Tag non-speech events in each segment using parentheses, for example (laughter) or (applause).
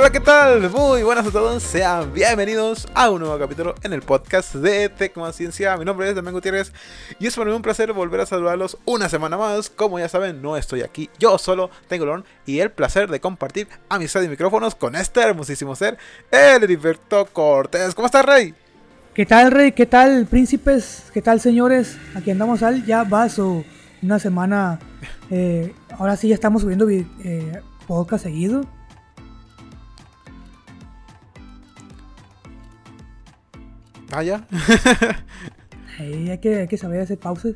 Hola, ¿qué tal? Muy buenas a todos, sean bienvenidos a un nuevo capítulo en el podcast de Tecmaciencia. Mi nombre es Damián Gutiérrez y es para mí un placer volver a saludarlos una semana más. Como ya saben, no estoy aquí yo solo, tengo el honor y el placer de compartir amistad y micrófonos con este hermosísimo ser, el Heriberto Cortés. ¿Cómo estás, Rey? ¿Qué tal, Rey? ¿Qué tal, príncipes? ¿Qué tal, señores? Aquí andamos al ya va su una semana. eh, ahora sí ya estamos subiendo eh, podcast seguido. Ah, ya. Eh, hay, que, hay que saber hacer pausas.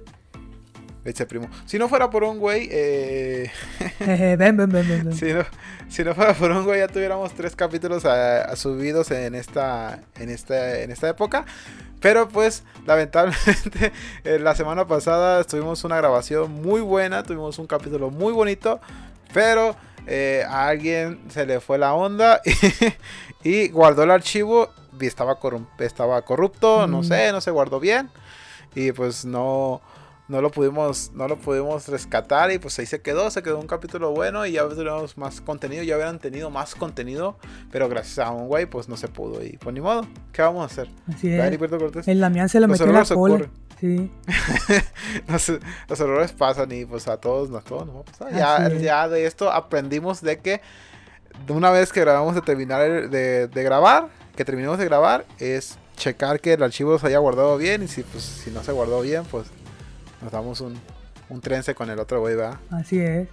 Ese primo. Si no fuera por un güey, eh. (laughs) Ven, ven, ven, ven. ven. Si no, si no fuera por un güey, ya tuviéramos tres capítulos a- a subidos en esta, en, esta, en esta época. Pero pues, lamentablemente, (laughs) eh, la semana pasada tuvimos una grabación muy buena, tuvimos un capítulo muy bonito, pero eh, a alguien se le fue la onda (laughs) y, y guardó el archivo y estaba, estaba corrupto, no sé, no se guardó bien. Y pues no, no lo pudimos no lo pudimos rescatar y pues ahí se quedó se quedó un capítulo bueno y ya tenemos más contenido ya hubieran tenido más contenido pero gracias a un güey pues no se pudo y pues ni modo qué vamos a hacer Así ¿Verdad, es. El Damián se lo metió en la cola. Sí. (laughs) los, los errores pasan y pues a todos nos todos nos va a pasar. ya, ya de esto aprendimos de que una vez que grabamos de terminar de, de grabar que terminemos de grabar es checar que el archivo se haya guardado bien y si pues si no se guardó bien pues nos damos un, un trence con el otro güey ¿verdad? Así es.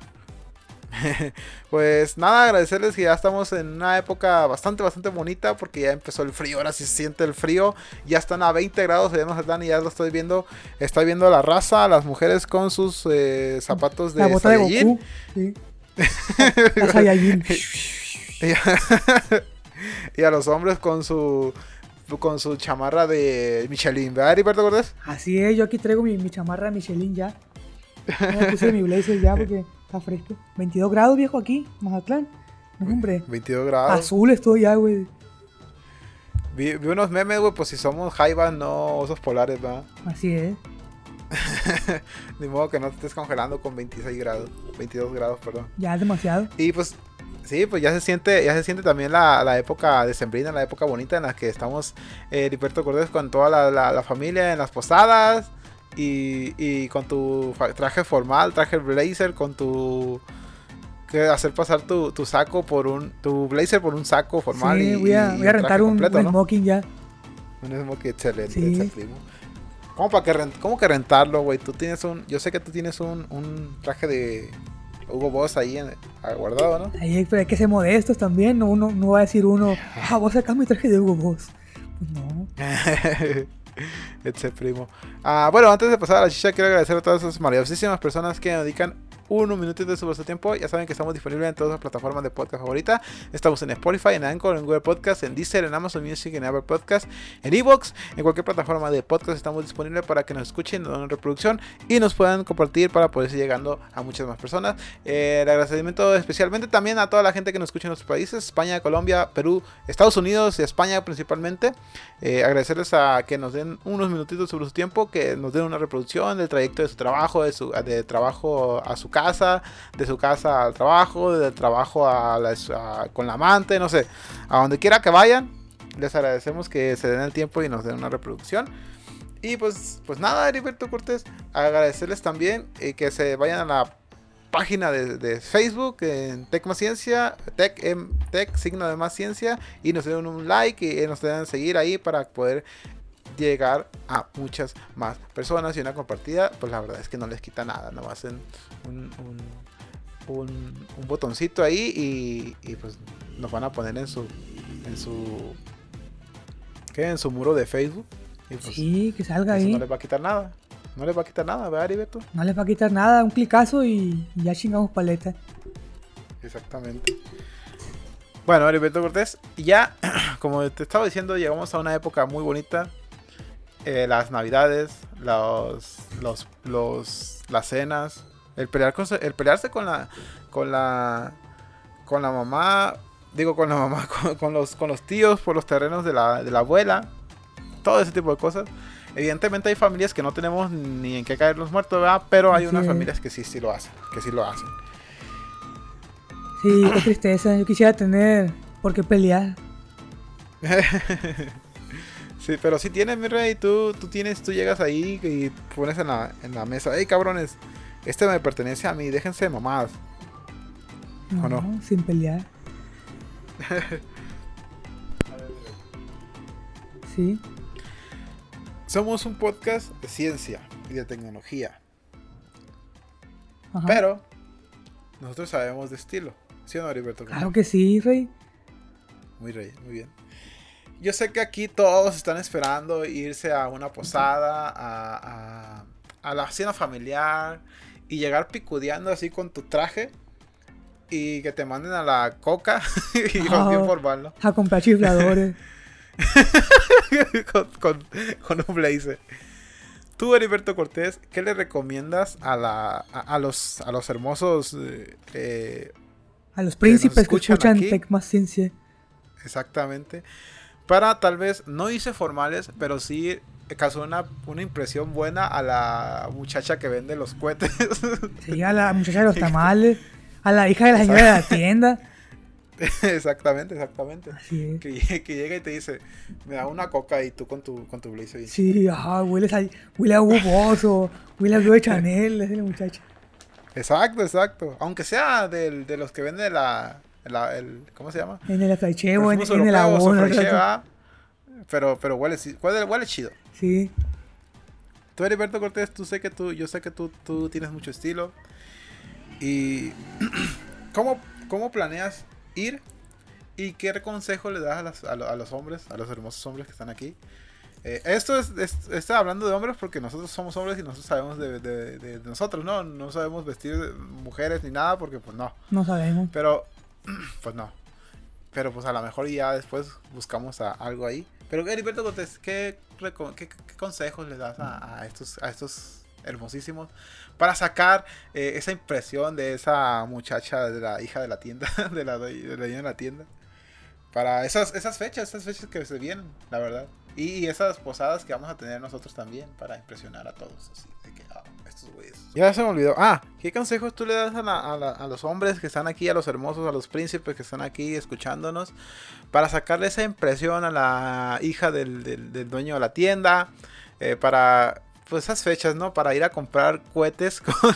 (laughs) Pues nada, agradecerles que ya estamos en una época bastante, bastante bonita porque ya empezó el frío, ahora sí se siente el frío, ya están a 20 grados, ya nos están y ya lo estoy viendo, estoy viendo a la raza, a las mujeres con sus eh, zapatos de la bota de. Goku. Sí. (laughs) (laughs) Y, a, los hombres con su con su chamarra de Michelin, ¿verdad, Heriberto Cortés? Así es, yo aquí traigo mi, mi chamarra Michelin ya. Ya me puse mi blazer ya porque está fresco. 22 grados, viejo, aquí, Mazatlán. No, hombre. 22 grados. Azul estoy ya, güey. Vi, vi unos memes, güey, pues si somos jaivas, no osos polares, ¿verdad? Así es. (laughs) Ni modo que no te estés congelando con 26 grados, 22 grados, perdón. Ya es demasiado. Y pues, sí, pues ya se siente, ya se siente también la, la época decembrina, la época bonita en la que estamos eh, Heriberto Cortés con toda la, la- la familia en las posadas y, y con tu traje formal, traje blazer, con tu que hacer pasar tu, tu saco por un tu blazer por un saco formal sí, y, voy a, voy a rentar un, completo, un ¿no? smoking ya. Un smoking excelente, Sí. ese primo. ¿Cómo, para que rent- ¿Cómo que rentarlo, güey? Tú tienes un. Yo sé que tú tienes un, un traje de Hugo Boss ahí en, ah, guardado, ¿no? Ahí, pero hay que ser modestos también. No, uno, no va a decir uno, (laughs) ah, vos sacás mi traje de Hugo Boss. Pues no. (laughs) Ese primo. Ah, bueno, antes de pasar a la chicha, quiero agradecer a todas esas maravillosísimas personas que nos dedican unos minutitos de su vuestro tiempo. Ya saben que estamos disponibles en todas las plataformas de podcast favorita. Estamos en Spotify, en Anchor, en Google Podcast, en Deezer, en Amazon Music, en Apple Podcast, en Evox, en cualquier plataforma de podcast estamos disponibles para que nos escuchen, nos den reproducción y nos puedan compartir para poder seguir llegando a muchas más personas. Eh, el agradecimiento especialmente también a toda la gente que nos escucha en nuestros países, España, Colombia, Perú, Estados Unidos y España principalmente. Eh, agradecerles a que nos den unos minutitos sobre su tiempo, que nos den una reproducción del trayecto de su trabajo, de su de trabajo a su casa, de su casa al trabajo, del trabajo a la- con la amante, no sé, a donde quiera que vayan. Les agradecemos que se den el tiempo y nos den una reproducción. Y pues, pues nada, Heriberto Cortés, agradecerles también eh, que se vayan a la página de, de Facebook en Tech Ciencia, Tech, em, signo de más ciencia, y nos den un like y eh, nos den seguir ahí para poder llegar a muchas más personas y una compartida, pues la verdad es que no les quita nada, nomás en un, un, un- un botoncito ahí y, y, pues nos van a poner en su en su ¿qué? en su muro de Facebook y pues Sí, que salga eso ahí. no les va a quitar nada. No les va a quitar nada, ¿verdad, Heriberto? No les va a quitar nada, un clicazo y, y ya chingamos paleta. Exactamente. Bueno, Heriberto Cortés, ya, (clears throat) como te estaba diciendo, llegamos a una época muy bonita. Eh, las navidades, los, los, los, las cenas, el, pelear con, el pelearse con la, con la, con la mamá, digo con la mamá, (laughs) con, con los, con los tíos por los terrenos de la, de la abuela, todo ese tipo de cosas. Evidentemente hay familias que no tenemos ni en qué caer los muertos, ¿verdad? Pero hay unas familias que sí, sí lo hacen, que sí lo hacen. Sí, qué tristeza. Yo quisiera tener ¿Por qué pelear? (laughs) sí, pero si tienes, mi rey, tú, tú tienes, tú llegas ahí y pones en la, en la mesa, hey cabrones, este me pertenece a mí, déjense de mamadas. No, ¿O no? sin pelear. (laughs) Sí. Somos un podcast de ciencia y de tecnología, Ajá. pero nosotros sabemos de estilo. ¿Sí o no, Heriberto? Claro que sí, Rey. Muy rey, muy bien. Yo sé que aquí todos están esperando irse a una posada, a, a, a la cena familiar y llegar picudeando así con tu traje y que te manden a la coca (laughs) y Ah. bien formal, ¿no? A comprar chifladores. (laughs) con, con- con un blazer. Tú, Heriberto Cortés, ¿qué le recomiendas a, la, a, a los, a los hermosos eh, eh, A los príncipes que escuchan escuchan aquí. Tech Más Ciencia. Exactamente. Para tal vez, no hice formales, pero sí causó una, una impresión buena a la muchacha que vende los cohetes. (laughs) Sí, a la muchacha de los tamales. A la hija de la señora de la tienda. (laughs) exactamente, exactamente. Así es. Que, llega y te dice, me da una coca y tú con tu, con tu blazer. Sí, ajá, huele a, huele a Hugo Boss o huele a de Chanel, es la muchacha. Exacto, exacto. Aunque sea del, de los que venden la, la- el, ¿cómo se llama? En el aflaicheo, en, en el abono. Pero, pero huele, huele, huele chido. Sí, Tú, Heriberto Cortés, tú sé que tú, yo sé que tú, tú tienes mucho estilo. Y (clears throat) ¿cómo, cómo planeas ir? ¿Y qué consejo le das a, las- a lo- a los hombres, a los hermosos hombres que están aquí? Eh, esto es, es- está hablando de hombres porque nosotros somos hombres y nosotros sabemos de, de- de- de nosotros, ¿no? No sabemos vestir mujeres ni nada porque pues no. no sabemos. Pero, (clears throat) pues no. Pero pues a lo mejor ya después buscamos algo ahí. Pero Heriberto Cortés, ¿qué, consejos le das a, estos, a estos hermosísimos para sacar eh, esa impresión de esa muchacha de la hija de la tienda, (laughs) de la, dueña de la tienda? Para esas, esas fechas, esas fechas que se vienen, la verdad. Y, y esas posadas que vamos a tener nosotros también para impresionar a todos. Así, de que, güeyes. Ya se me olvidó. Ah, ¿qué consejos tú le das a, la- a la- a los hombres que están aquí, a los hermosos, a los príncipes que están aquí escuchándonos, para sacarle esa impresión a la hija del, del- del dueño de la tienda? eh, para, pues esas fechas, ¿no? Para ir a comprar cohetes (laughs) con,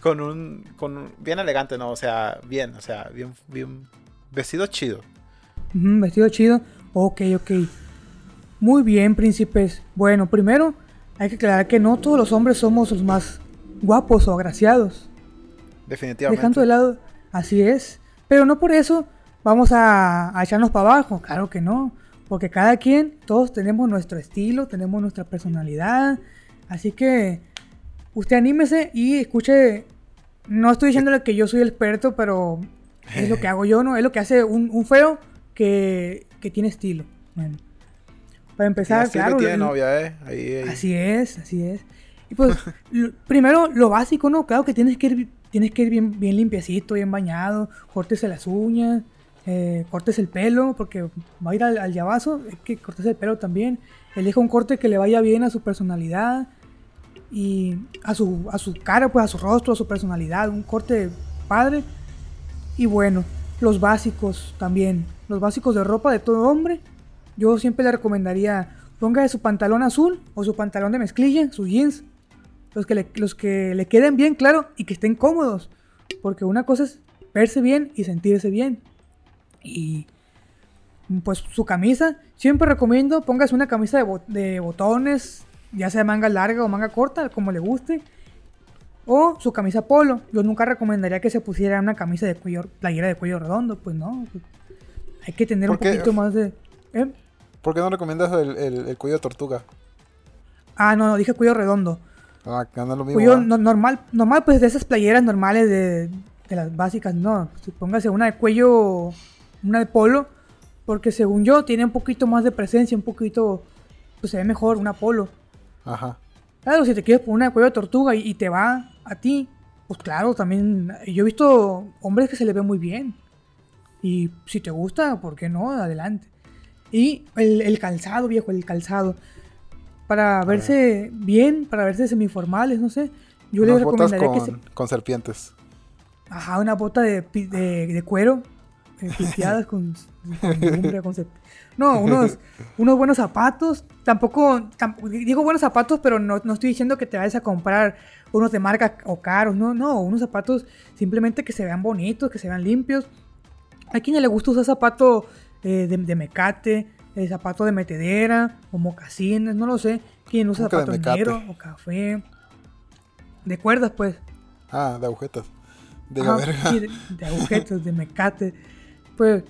con un, con un- bien elegante, ¿no? O sea, bien, o sea, bien, bien vestido chido. Vestido chido. Ok, ok. Muy bien, príncipes. Bueno, primero hay que aclarar que no todos los hombres somos los más guapos o agraciados. Definitivamente. Dejando de lado, así es. Pero no por eso vamos a, a echarnos para abajo. Claro que no. Porque cada quien, todos tenemos nuestro estilo, tenemos nuestra personalidad. Así que usted anímese y escuche. No estoy diciéndole que yo soy el experto, pero es lo que (laughs) hago yo, ¿no? Es lo que hace un, un feo que, que tiene estilo. Bueno, para empezar, claro. tiene el- novia, ¿eh? Ahí, ahí. Así es, así es. Y pues, (laughs) lo- primero, lo básico, ¿no? Claro que tienes que ir, tienes que ir bien, bien limpiecito, bien bañado, cortese las uñas, eh, cortes el pelo, porque va a ir al, al llavazo, hay que cortes el pelo también. Elija un corte que le vaya bien a su personalidad y a su, a su cara, pues a su rostro, a su personalidad, un corte padre. Y bueno, los básicos también, los básicos de ropa de todo hombre. Yo siempre le recomendaría ponga su pantalón azul o su pantalón de mezclilla, sus jeans, los que le, los que le queden bien, claro, y que estén cómodos. Porque una cosa es verse bien y sentirse bien. Y pues su camisa, siempre recomiendo, póngase una camisa de, bo- de botones, ya sea manga larga o manga corta, como le guste. O su camisa polo. Yo nunca recomendaría que se pusiera una camisa de cuello, playera de cuello redondo, pues no. hay que tener un poquito más de... ¿eh? ¿Por qué no recomiendas el, el- el cuello de tortuga? Ah, no, no, dije cuello redondo. Ah, que anda no- normal, normal, pues de esas playeras normales de, de las básicas, no. Pues, póngase una de cuello, una de polo, porque según yo tiene un poquito más de presencia, un poquito, pues se ve mejor una polo. Ajá. Claro, si te quieres poner una de cuello de tortuga y, y te va a ti, pues claro, también. Yo he visto hombres que se les ve muy bien. Y si te gusta, ¿por qué no? Adelante. Y el, el calzado, viejo, el calzado. Para verse bien, para verse semiformales, no sé. Yo les botas recomendaría con, que se. con serpientes. Ajá, una bota de, de, de cuero. eh, (laughs) piteadas con, con lumbre, con cep- No, unos, (laughs) unos buenos zapatos. Tampoco, tamp- digo buenos zapatos, pero no, no estoy diciendo que te vayas a comprar unos de marca o caros. No, no, unos zapatos simplemente que se vean bonitos, que se vean limpios. Hay quien le gusta usar zapato eh, de, de mecate, eh, zapato de metedera o mocasines, no lo sé. Quien usa ¿Cómo que de zapato mecate? negro o café. De cuerdas, pues. Ah, de agujetas. De la verga. sí, de, de agujetas, de mecate. Pues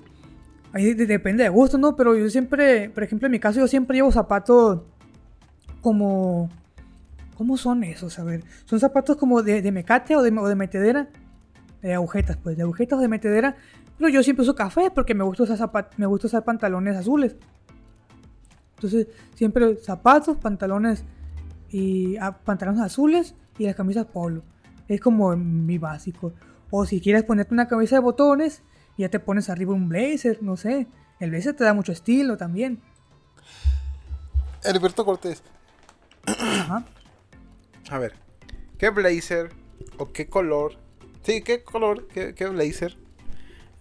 ahí de- depende de gusto, ¿no? Pero yo siempre, por ejemplo, en mi caso, yo siempre llevo zapatos como. ¿Cómo son esos? A ver, ¿son zapatos como de, de mecate o de, o de metedera? De agujetas, pues, de agujetas o de metedera. Pero yo siempre uso café porque me gusta usar, zapat- me gusta usar pantalones azules. Entonces, siempre zapatos, pantalones y ah, pantalones azules y las camisas polo. Es como mi básico. O si quieres ponerte una camisa de botones, ya te pones arriba un blazer, no sé. El blazer te da mucho estilo también. Heriberto Cortés. Ajá. A ver, ¿qué blazer o qué color? Sí, ¿qué color, qué, qué blazer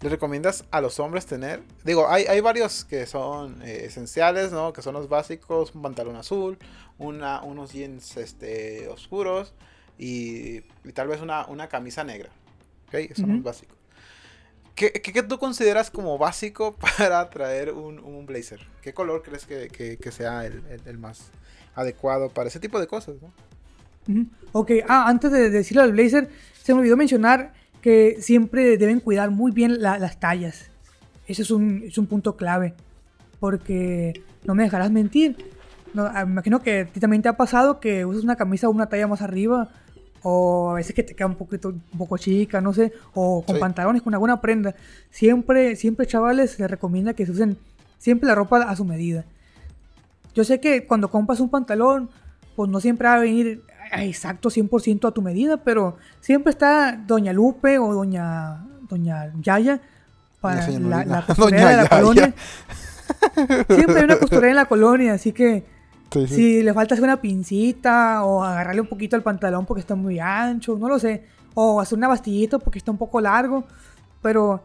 le recomiendas a los hombres tener? Digo, hay, hay varios que son eh, esenciales, ¿no? Que son los básicos, un pantalón azul, una, unos jeans este, oscuros y, y tal vez una, una camisa negra. ¿Ok? Son los básicos. ¿Qué, qué, qué tú consideras como básico (laughs) para traer un, un blazer? ¿Qué color crees que, que- que sea el, el- el más adecuado para ese tipo de cosas? Ok, ah, antes de decirlo al blazer, se me olvidó mencionar que siempre deben cuidar muy bien la- las tallas. Ese es un, es un punto clave. Porque no me dejarás mentir. No, ah, me imagino que a ti también te ha pasado que usas una camisa una talla más arriba. O a veces que te queda un poquito un poco chica, no sé. O con Sí. pantalones, con alguna prenda. Siempre, siempre, chavales, se recomienda que se usen siempre la ropa a su medida. Yo sé que cuando compras un pantalón, pues no siempre va a venir a- exacto 100% a tu medida, pero siempre está Doña Lupe o Doña, Doña Yaya para la, (laughs) costurera Doña de la Yaya. colonia. Siempre hay una costurera en la colonia, así que Sí, sí. si le falta hacer una pincita o agarrarle un poquito al pantalón porque está muy ancho, no lo sé. O hacer una bastillita porque está un poco largo. Pero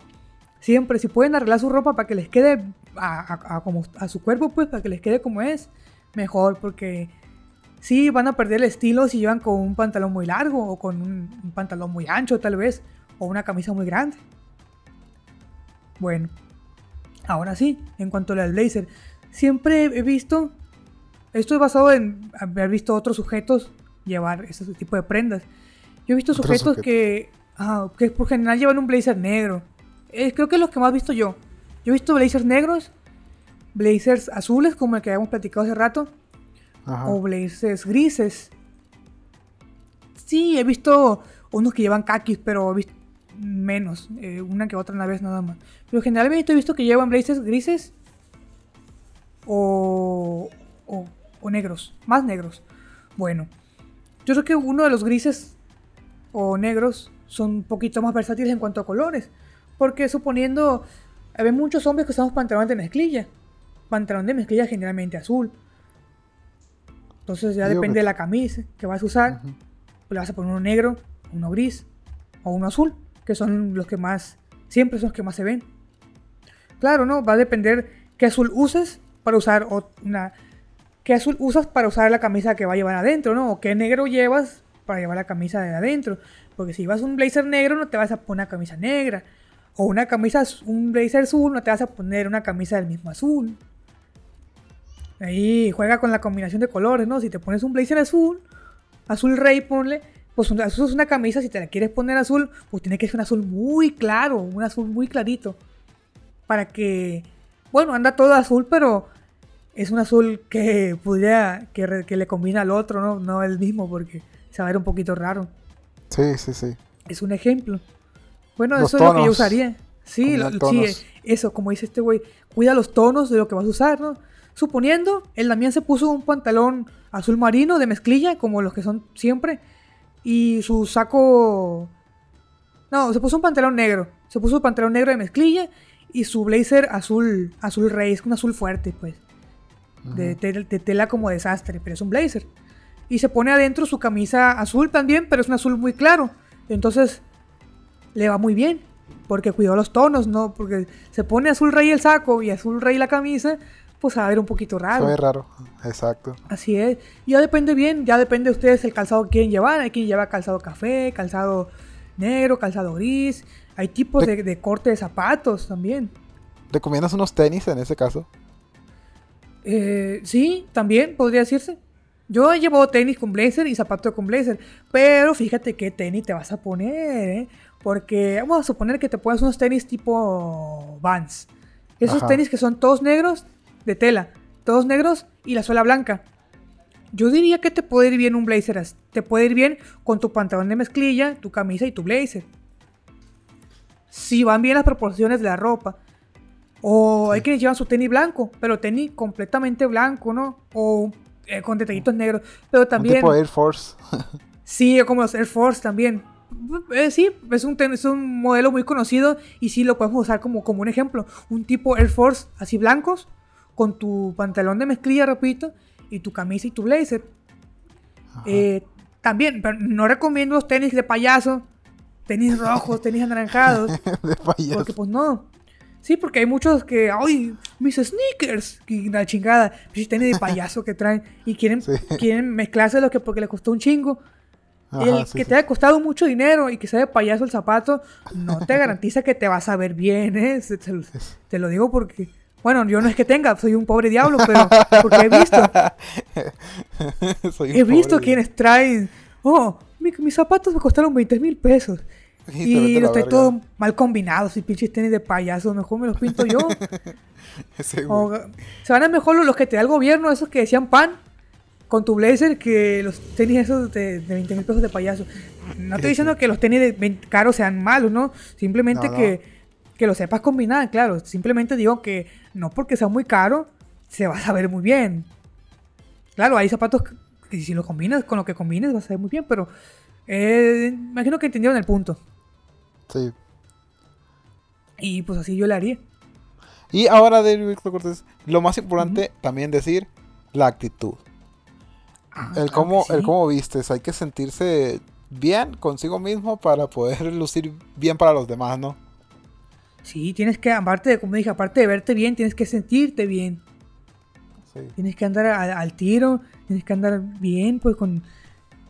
siempre, si pueden arreglar su ropa para que les quede a, a- a como, a su cuerpo, pues para que les quede como es, mejor. Porque sí van a perder el estilo si llevan con un pantalón muy largo o con un, un pantalón muy ancho tal vez. O una camisa muy grande. Bueno, ahora sí, en cuanto al blazer. Siempre he visto esto es basado en haber visto otros sujetos llevar ese tipo de prendas. Yo he visto sujetos sujetos. que, ah, que por general llevan un blazer negro. Eh, creo que es los que más he visto yo. Yo he visto blazers negros, blazers azules, como el que habíamos platicado hace rato, O blazers grises. Sí, he visto unos que llevan kakis, pero he visto menos, eh, una que otra una vez nada más. Pero generalmente he visto que llevan blazers grises o, o, o negros, más negros. Bueno, yo creo que uno de los grises o negros son un poquito más versátiles en cuanto a colores. Porque suponiendo, hay muchos hombres que usamos pantalones de mezclilla. Pantalón de mezclilla generalmente azul. Entonces ya Digo depende que- de la camisa que vas a usar. Ujú. Le vas a poner uno negro, uno gris o uno azul. Que son los que más, siempre son los que más se ven. Claro, ¿no? Va a depender qué azul uses para usar una... ¿Qué azul usas para usar la camisa que va a llevar adentro, no? O qué negro llevas para llevar la camisa de adentro. Porque si llevas un blazer negro no te vas a poner una camisa negra. O una camisa, un blazer azul no te vas a poner una camisa del mismo azul. Ahí juega con la combinación de colores, ¿no? Si te pones un blazer azul, azul rey, ponle, pues una, usas una camisa, si te la quieres poner azul, pues tiene que ser un azul muy claro, un azul muy clarito. Para que, bueno, anda todo azul, pero es un azul que pudiera, que, que le combina al otro, ¿no? No el mismo, porque se va a ver un poquito raro. Sí, sí, sí. Es un ejemplo. Bueno, Los eso es lo que yo tonos. usaría. Sí, lo- sí, tonos. eso, como dice este güey, cuida los tonos de lo que vas a usar, ¿no? Suponiendo, el Damián se puso un pantalón azul marino de mezclilla, como los que son siempre, y su saco... No, se puso un pantalón negro. Se puso un pantalón negro de mezclilla y su blazer azul, azul rey, es un azul fuerte, pues. De, de tela como desastre, pero es un blazer. Y se pone adentro su camisa azul también, pero es un azul muy claro. Entonces, le va muy bien. porque cuidó los tonos, ¿no? Porque se pone azul rey el saco y azul rey la camisa, pues a ver un poquito raro. Se ve raro, exacto. Así es. Y ya depende bien, ya depende de ustedes el calzado que quieren llevar. Hay quien lleva calzado café, calzado negro, calzado gris. Hay tipos de, de corte de zapatos también. ¿Recomiendas unos tenis en ese caso? Eh, sí, también podría decirse. Yo llevo tenis con blazer y zapatos con blazer. Pero fíjate qué tenis te vas a poner, ¿eh? Porque vamos a suponer que te pones unos tenis tipo Vans. Esos Ajá. tenis que son todos negros de tela. Todos negros y la suela blanca. Yo diría que te puede ir bien un blazer. Te puede ir bien con tu pantalón de mezclilla, tu camisa y tu blazer. Si van bien las proporciones de la ropa. O hay quienes llevan su tenis blanco, pero tenis completamente blanco, ¿no? O eh, con detallitos negros. Pero Un también. tipo Air Force. (laughs) Sí, como los Air Force también. Eh, sí, es un, es un modelo muy conocido y sí lo podemos usar como, como un ejemplo. Un tipo Air Force así blancos, con tu pantalón de mezclilla, repito, y tu camisa y tu blazer. Eh, también, pero no recomiendo los tenis de payaso, tenis rojos, (laughs) tenis anaranjados, (laughs) de payaso. porque pues no. Sí, porque hay muchos que, ay, mis sneakers, y la chingada, mis tenis de payaso que traen y quieren, Sí. (laughs) quieren mezclarse lo que porque les costó un chingo. Ajá, el sí, que sí. te haya costado mucho dinero y que sea de payaso el zapato, no te garantiza que te vas a ver bien, ¿eh? Te lo digo porque, bueno, yo no es que tenga, soy un pobre diablo, pero porque he visto, (laughs) Soy he visto quienes traen, oh, mi- mis zapatos me costaron 20 mil pesos. Y los verga. todos mal combinados y pinches tenis de payaso, mejor me los pinto yo. (laughs) O, se van a mejor los, los que te da el gobierno, esos que decían pan con tu blazer, que los tenis esos de, de 20 mil pesos de payaso. No estoy diciendo que los tenis de 20 caros sean malos, ¿no? Simplemente No, no. Que, que lo sepas combinar, claro. Simplemente digo que no porque sea muy caro, se va a saber muy bien. Claro, hay zapatos que, si los combinas con lo que combines, vas a ver muy bien, pero eh, imagino que entendieron el punto. Sí. Y pues así yo le haría. Y ahora, David Víctor Cortés, lo más importante también decir la actitud. Ah, el, claro cómo, el cómo vistes. Hay que sentirse bien consigo mismo para poder (laughs) lucir bien para los demás, ¿no? Sí, tienes que, aparte de, como dije, aparte de verte bien, tienes que sentirte bien. Sí. Tienes que andar al, al tiro, tienes que andar bien, pues con...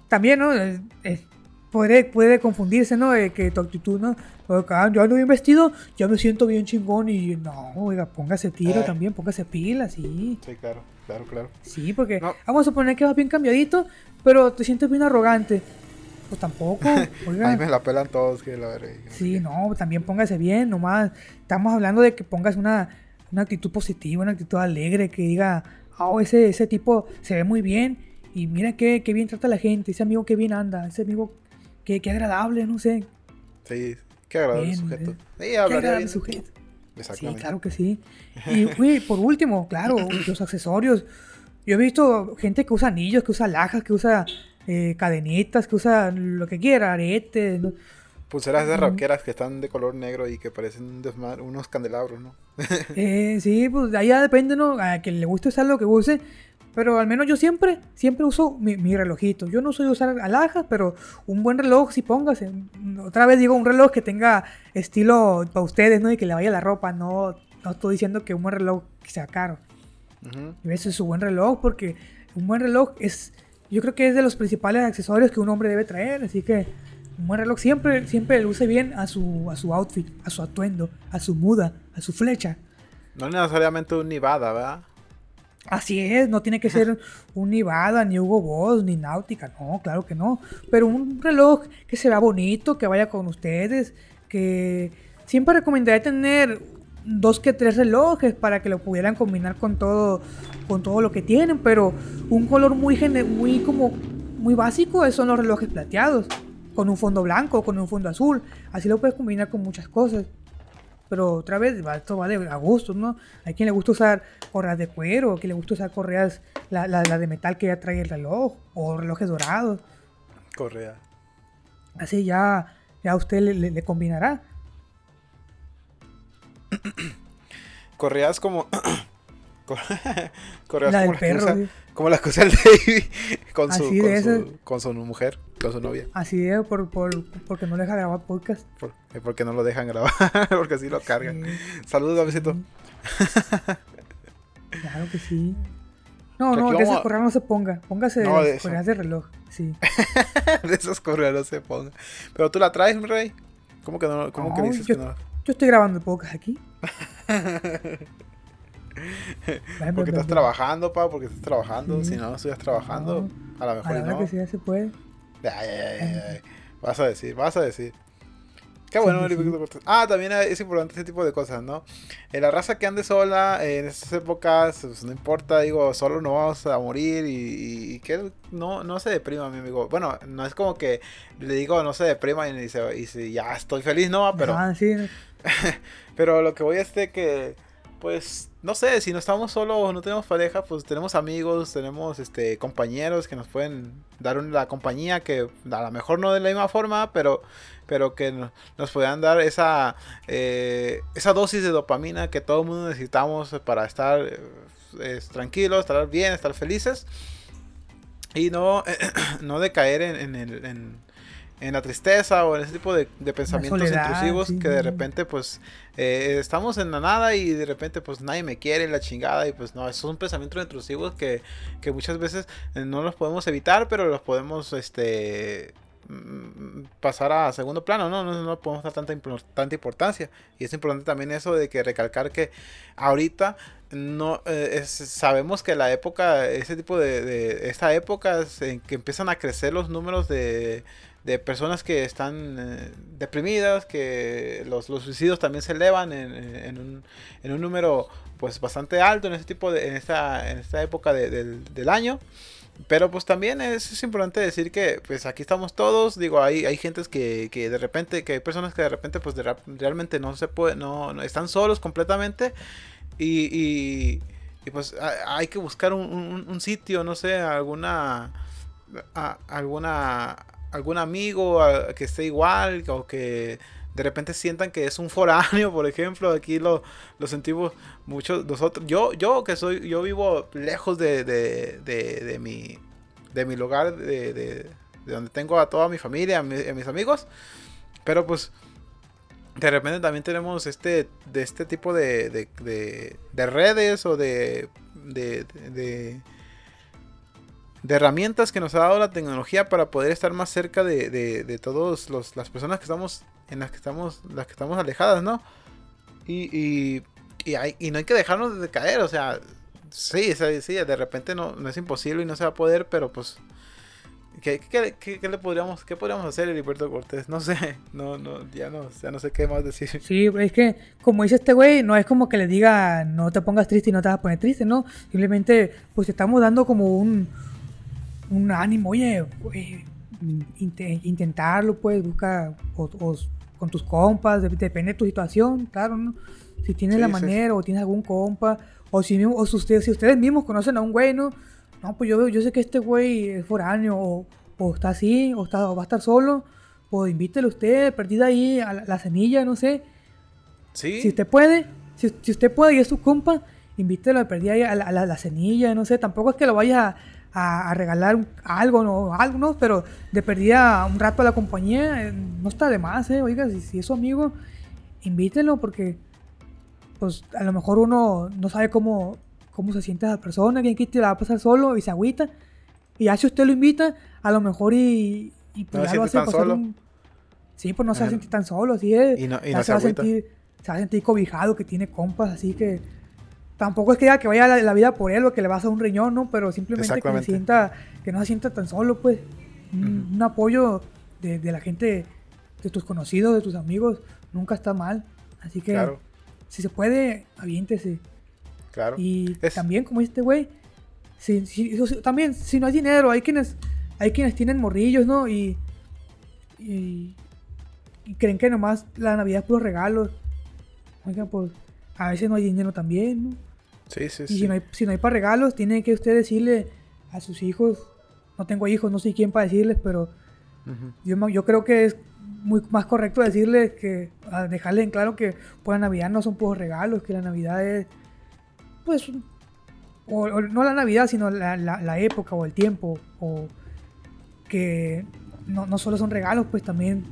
También, ¿no? Eh, eh, puede, puede confundirse, ¿no? De que tu actitud, ¿no? Porque, ah, yo ando bien vestido, ya me siento bien chingón y no, oiga, póngase tiro Eh. también, póngase pila, sí. Sí, claro, claro, claro. Sí, porque No. vamos a suponer que vas bien cambiadito, pero te sientes bien arrogante. Pues tampoco, (laughs) oiga. Ahí me la pelan todos, que la verga. Sí, no, también póngase bien, nomás. Estamos hablando de que pongas una, una actitud positiva, una actitud alegre, que diga, oh, ese, ese tipo se ve muy bien y mira qué, qué bien trata a la gente, ese amigo qué bien anda, ese amigo qué, qué agradable, no sé. Sí, qué agradable Bien, sujeto. eh. Sí, Qué hablaría agradable bien. sujeto. Sí, claro que sí. (laughs) Y uy, por último, claro, los accesorios. Yo he visto gente que usa anillos, que usa lajas, que usa eh, cadenitas, que usa lo que quiera, aretes. ¿no? Pulseras de raqueras que están de color negro y que parecen un unos candelabros, ¿no? (laughs) Eh, sí, pues ya depende, ¿no? A que le guste usar lo que use. Pero al menos yo siempre, siempre uso mi, mi relojito. Yo no soy de usar alhajas, pero un buen reloj sí póngase. Otra vez digo, un reloj que tenga estilo para ustedes, ¿no? Y que le vaya la ropa. No, no estoy diciendo que un buen reloj sea caro. Ujú. Y ese es su buen reloj porque un buen reloj es, yo creo que es de los principales accesorios que un hombre debe traer. Así que un buen reloj siempre, siempre luce bien a su, a su outfit, a su atuendo, a su muda, a su flecha. No necesariamente un Nivada, ¿verdad? Así es, no tiene que ser (laughs) un Nivada, ni Hugo Boss, ni Náutica, no, claro que no. Pero un reloj que se vea bonito, que vaya con ustedes, que siempre recomendaría tener dos que tres relojes para que lo pudieran combinar con todo, con todo lo que tienen, pero un color muy muy como muy básico son los relojes plateados, con un fondo blanco, con un fondo azul, así lo puedes combinar con muchas cosas. Pero otra vez, esto va de a gustos, ¿no? Hay quien le gusta usar correas de cuero, quien le gusta usar correas, la, la- la de metal que ya trae el reloj, o relojes dorados. Correa. Así ya, ya a usted le, le- le combinará. (clears throat) Correas como. (clears throat) Cor- (laughs) Correas La como del que perro, sí. como las que usa el David (laughs) con su, con, de su, esas. con su mujer. con su novia. Así es, por, por, porque no le deja grabar podcast. Por- eh, porque no lo dejan grabar, (laughs) porque así lo cargan. Sí. Saludos, besito. Claro que sí. No, no, de esas correas no se ponga. Póngase No, de correas de reloj. Sí. de esos correos no se pongan. Pero tú la traes, mi rey. ¿Cómo que no? ¿Cómo que No, dices yo- que no? Yo estoy grabando el podcast aquí. (laughs) Porque estás trabajando, pa, porque estás trabajando. Sí. Si no, no estuvieras trabajando, a lo A mejor la y hora no. que sí ya se puede. Ay, ay, ay. Vas a decir, vas a decir. Qué bueno, sí, sí. Ah, también es importante ese tipo de cosas, ¿no? En la raza que ande sola eh, en estas épocas, pues no importa, digo, solo no vamos a morir y, y- que no, no se deprima, mi amigo. Bueno, no es como que le digo no se deprima y dice, y si ya estoy feliz, no, pero, Ah, sí. (laughs) pero lo que voy es de que, pues, no sé, si no estamos solos, no tenemos pareja, pues tenemos amigos, tenemos este compañeros que nos pueden dar un- la compañía que a lo mejor no de la misma forma, pero, pero que no- nos puedan dar esa, eh, esa dosis de dopamina que todo el mundo necesitamos para estar eh, es, tranquilos, estar bien, estar felices. Y no, (clears throat) no decaer en, en en- en la tristeza o en ese tipo de, de pensamientos soledad, intrusivos sí, que de repente pues eh, estamos en la nada y de repente pues nadie me quiere la chingada y pues no, esos son pensamientos intrusivos que, que muchas veces eh, no los podemos evitar pero los podemos este mm, pasar a segundo plano, ¿no? No, no podemos dar tanta, impor- tanta importancia. Y es importante también eso de que recalcar que ahorita no eh, es- sabemos que la época, ese tipo de, de esta época es en que empiezan a crecer los números de, de personas que están eh, deprimidas, que los, los suicidios también se elevan en, en- un, en un número pues bastante alto en este tipo de, en esta, en esta época de- del, año. Pero pues también es, importante decir que pues aquí estamos todos, digo, hay, hay que, que de repente, que hay personas que de repente pues realmente no se puede, no, no- están solos completamente y, y, pues ha- hay que buscar un, un- un sitio, no sé, alguna, a- alguna, algún amigo que esté igual o que de repente sientan que es un foráneo, (laughs) por ejemplo, aquí lo, lo sentimos muchos nosotros. Yo, yo que soy, yo vivo lejos de, de, de, mi, de mi lugar, de, de, de donde tengo a toda mi familia, a, a mis amigos, pero pues de repente también tenemos este, de este tipo de redes o de, de, de, herramientas que nos ha dado la tecnología para poder estar más cerca de, de, de todas las personas que estamos en las que estamos las que estamos alejadas, ¿no? Y, y, y, hay- y no hay que dejarnos de caer, o sea, sí, sí, de repente no, no es imposible y no se va a poder, pero pues ¿Qué, qué, qué- qué podríamos, qué podríamos hacer, Heriberto Cortés? No sé, (laughs) no, no, ya no, ya no sé qué más decir. Sí, es que, como dice este güey, no es como que le diga no te pongas triste y no te vas a poner triste, ¿no? Simplemente, pues estamos dando como un, un ánimo, oye, inte- intentarlo, pues, busca o, o con tus compas, de- depende de tu situación, claro, ¿no? Si tienes Sí, la sí, manera o tienes algún compa, o si, mismo- o si ustedes, si ustedes mismos conocen a un güey, ¿no? No, pues yo, yo sé que este güey es foráneo, o, o está así, o, está, o va a estar solo, pues invítelo usted, perdida ahí a la, la semilla, no sé. Sí, Si usted puede, si, si usted puede y es su compa, invítelo de perdida ahí a la, a la- la semilla, no sé. Tampoco es que lo vaya a, a regalar un- algo, no, algo, ¿no? Pero de perdida un rato a la compañía, eh, no está de más, ¿eh? Oiga, si, si es su amigo, invítelo porque, pues, a lo mejor uno no sabe cómo, cómo se siente esa persona, quién quita la va a pasar solo y se agüita. Y ya si usted lo invita, a lo mejor y, y pues No ya se lo hace pasar solo. un- Sí, pues no se va a sentir tan solo, así es. Y no- y no se va a sentir, se va a sentir cobijado, que tiene compas, así que tampoco es que diga que vaya la, la vida por él o que le vas a un riñón, ¿no? Pero simplemente que se sienta, que no se sienta tan solo, pues. Un, apoyo de, de la gente, de tus conocidos, de tus amigos, nunca está mal. Así que, claro, si se puede, aviéntese. claro. Y Es- también, como este güey, si, también, si no hay dinero, hay quienes, hay quienes tienen morrillos, ¿no? Y, y, y creen que nomás la Navidad es puros regalos. Oigan, pues, a veces no hay dinero también, ¿no? Sí, sí, Y sí. si no hay, si no hay para regalos, tiene que usted decirle a sus hijos, no tengo hijos, no sé quién para decirles, pero yo, creo que es muy más correcto decirles que, a dejarles en claro que pues, la Navidad no son puros regalos, que la Navidad es, pues, o, o no la Navidad, sino la, la- la época o el tiempo, o que no, no solo son regalos, pues también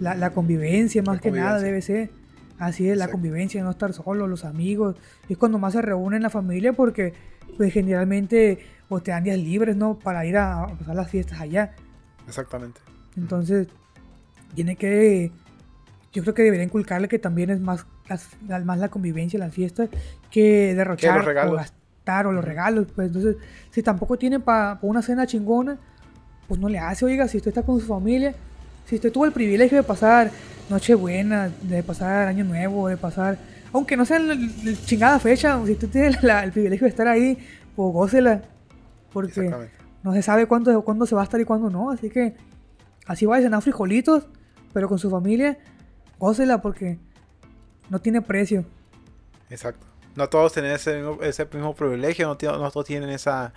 la, la convivencia, más que nada, debe ser. Así es, la convivencia, no estar solo, los amigos. Es cuando más se reúnen la familia porque pues generalmente o te dan días libres, ¿no? Para ir a, pasar las fiestas allá. Exactamente. Entonces, tiene que... Yo creo que debería inculcarle que también es más, más la convivencia, las fiestas, que derrochar o gastar o los regalos. Pues entonces, si tampoco tiene para una cena chingona, pues no le hace, oiga, si usted está con su familia, si usted tuvo el privilegio de pasar Nochebuena, de pasar Año Nuevo, de pasar, aunque no sea la, chingada fecha, si usted tiene el privilegio de estar ahí, pues gócela, porque no se sabe cuándo, cuándo se va a estar y cuándo no, así que así va a cenar frijolitos, pero con su familia, gócela porque no tiene precio. Exacto. No todos tienen ese mismo, privilegio, no, no todos tienen esa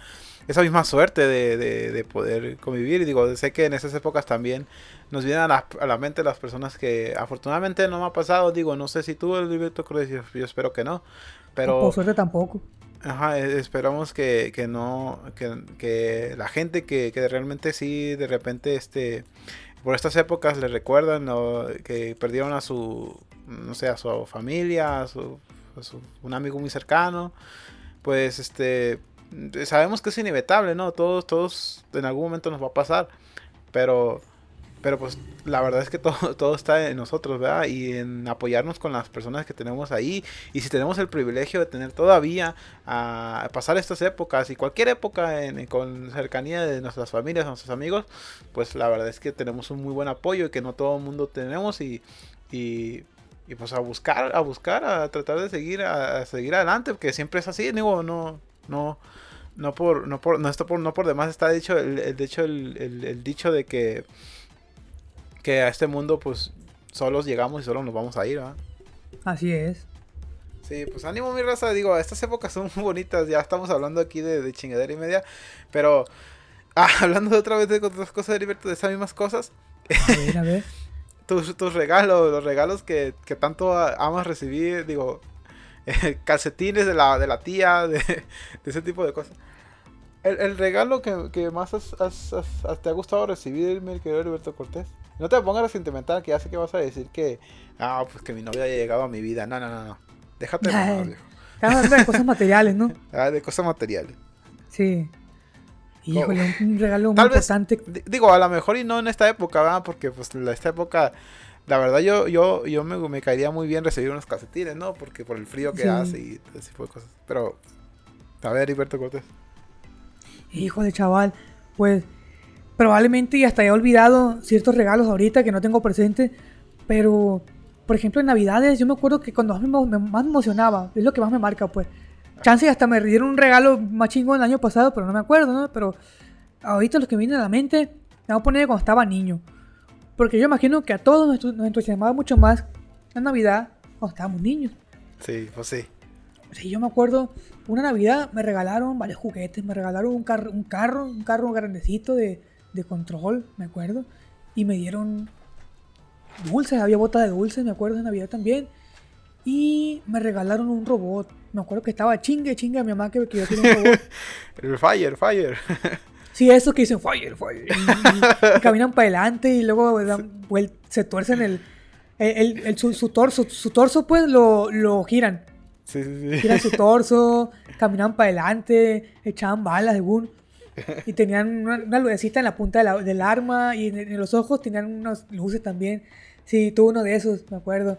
esa misma suerte de, de, poder convivir. Y digo, sé que en esas épocas también nos vienen a la, a la, mente las personas que afortunadamente no me ha pasado. Digo, no sé si tú, el Liberto Cruz, yo, yo espero que no. Pero... Por suerte tampoco. Ajá, e, esperamos que, que no, que, que, la gente que, que realmente sí, de repente, este, por estas épocas le recuerdan que perdieron a su, no sé, a su familia, a su, a su, un amigo muy cercano, pues, este, sabemos que es inevitable, ¿no? Todos, todos en algún momento nos va a pasar. Pero, pero pues la verdad es que todo, (laughs) todo está en nosotros, ¿verdad? Y en apoyarnos con las personas que tenemos ahí. Y si tenemos el privilegio de tener todavía a pasar estas épocas y cualquier época en, con cercanía de nuestras familias, nuestros amigos, pues la verdad es que tenemos un muy buen apoyo y que no todo el mundo tenemos y, y pues a buscar, a buscar, a tratar de seguir, a, seguir adelante, porque siempre es así, digo, no, no, no por, no por, no esto por, no por demás está dicho, el, el, dicho, el, dicho de que, que a este mundo pues solos llegamos y solo nos vamos a ir, ¿verdad? Así es. Sí, pues ánimo mi raza, digo, estas épocas son muy bonitas, ya estamos hablando aquí de, de chingadera y media, pero ah, (laughs) hablando otra vez de otras cosas de libertad, de esas mismas cosas. A ver, a ver. (laughs) tus, tus regalos, los regalos que, que tanto amas recibir, digo, (laughs) calcetines de la, de la tía, de, ese tipo de cosas. El, regalo que, más te ha gustado recibir, mi querido Alberto Cortés. No te pongas a sentimental, que ya sé que vas a decir que, ah, pues que mi novia haya llegado a mi vida. No, no, no, no. Déjate de de cosas materiales, ¿no? (laughs) Ah, de cosas materiales. Sí. Híjole, un regalo muy importante. digo, a lo mejor y no en esta época, ¿verdad? Porque pues en esta época la verdad yo, yo, yo me, me, caería muy bien recibir unos calcetines, ¿no? Porque por el frío que hace y ese tipo de cosas. Pero, a ver, Heriberto Cortés. Hijo de chaval, pues probablemente y hasta he olvidado ciertos regalos ahorita que no tengo presente, pero por ejemplo en Navidades yo me acuerdo que cuando más me, más emocionaba, es lo que más me marca, pues. Chance hasta me dieron un regalo más chingón el año pasado, pero no me acuerdo, ¿no? Pero ahorita los que me vienen a la mente, me voy a poner cuando estaba niño. Porque yo imagino que a todos nos, nos entusiasmaba mucho más la Navidad cuando estábamos niños. Sí, pues sí. Sí, yo me acuerdo, una Navidad me regalaron varios juguetes, me regalaron un carro, un carro, un carro grandecito de, de control, me acuerdo, y me dieron dulces, había botas de dulces, me acuerdo de Navidad también, y me regalaron un robot, me acuerdo que estaba chingue, chingue a mi mamá que, que yo quería un robot. (laughs) el Fire, Fire. (laughs) Sí, eso que dicen fire, fire. Y, caminan para adelante y luego se tuercen el, el, el su, torso. Su torso, pues, lo, lo giran. Sí, sí, sí. Giran su torso, (laughs) caminan para adelante, echaban balas, según. Y tenían una, una lucecita en la punta de la, del arma y en, los ojos tenían unas luces también. Sí, tuve uno de esos, me acuerdo.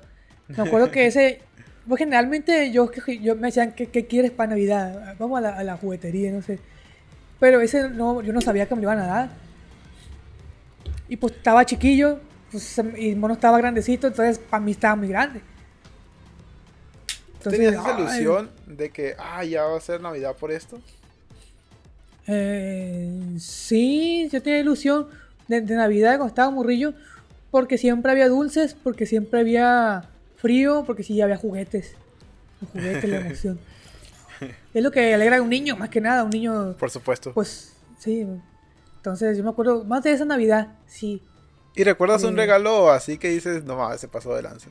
Me acuerdo que ese, pues generalmente yo, yo me decían, ¿qué, qué quieres para Navidad? Vamos a la, a la juguetería, no sé. Pero ese no, yo no sabía que me lo iban a dar. Y pues estaba chiquillo, pues, y el mono estaba grandecito, entonces para mí estaba muy grande. ¿Tenías esa ilusión de que, ah, ya va a ser Navidad por esto? Eh, sí, yo tenía ilusión de, Navidad cuando estaba morrillo, porque siempre había dulces, porque siempre había frío, porque sí había juguetes. Los juguetes, la (laughs) emoción. (laughs) es lo que alegra a un niño, más que nada, un niño. Por supuesto. Pues sí. Entonces yo me acuerdo más de esa Navidad, sí. ¿Y recuerdas un eh, regalo así que dices, no mames, se pasó de lanza?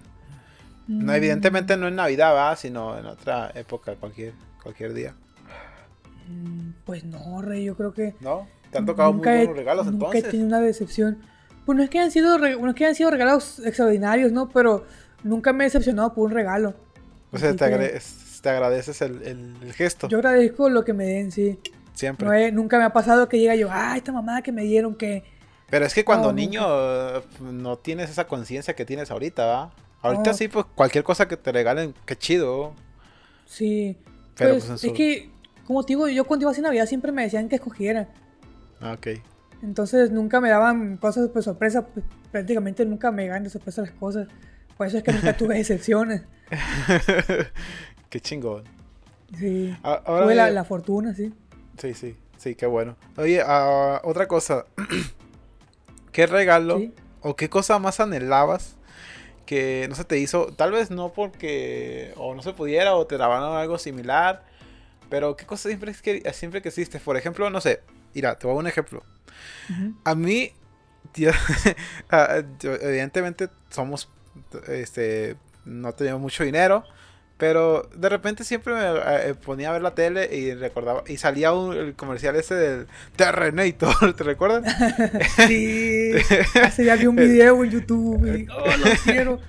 No, mm. evidentemente no en Navidad, va, sino en otra época, cualquier, cualquier día. Mm, pues no, Rey, yo creo que. ¿No? ¿Te han tocado muy buenos regalos entonces? Nunca he tenido una decepción. Pues no es que hayan sido, no es que hayan sido regalos extraordinarios, ¿no? Pero nunca me he decepcionado por un regalo. O sea, te, que agrade- te agradeces el, el- el gesto. Yo agradezco lo que me den, sí. siempre. No he- nunca me ha pasado que llega yo, ah, esta mamada que me dieron que... Pero es que cuando No, niño eh, no tienes esa conciencia que tienes ahorita, ¿va? Ahorita No. sí, pues cualquier cosa que te regalen, qué chido. Sí. Pero, pues, pues, en es su- que, como te digo, yo cuando iba a Navidad siempre me decían que escogiera. Ah, Ok. Entonces nunca me daban cosas por sorpresa, pues, prácticamente nunca me ganan de sorpresa las cosas. Por eso es que nunca tuve (laughs) decepciones. (laughs) qué chingón. Sí. A- Ahora, Tuve la, la fortuna, sí. Sí, sí, sí, qué bueno. Oye, ah, otra cosa. (clears throat) ¿Qué regalo Sí. o qué cosa más anhelabas que no se te hizo? Tal vez no porque o no se pudiera o te daban algo similar, pero qué cosa siempre, que, siempre que hiciste. Por ejemplo, no sé, mira, te voy a dar un ejemplo. A mí, (laughs) tío, ah, yo- evidentemente somos, este, no teníamos mucho dinero, pero de repente siempre me eh, ponía a ver la tele y recordaba, y salía un, el comercial ese del Terrenator, (laughs) ¿te recuerdas? (laughs) Sí. (laughs) Hace ya vi un video en YouTube y oh, lo quiero.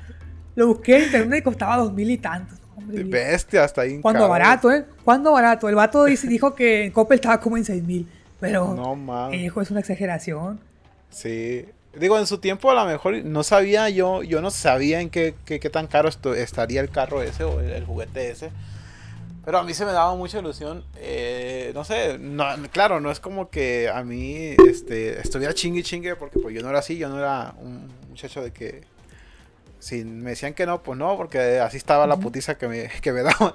Lo busqué en internet y costaba dos mil y tantos. Hombre, Bestia, hasta ahí. Cuando barato, ¿eh? Cuando barato. El vato dice- dijo que en Coppel estaba como en seis mil. Pero, No mames. hijo, es una exageración. Sí. Digo, en su tiempo a lo mejor no sabía yo, yo no sabía en qué, qué, qué tan caro esto- estaría el carro ese o el, el juguete ese. Pero a mí se me daba mucha ilusión. eh, no sé, no, claro, no es como que a mí este, estuviera chingue chingue, porque pues yo no era así, yo no era un muchacho de que si me decían que no, pues no, porque así estaba la putiza que me, que me (laughs) daban.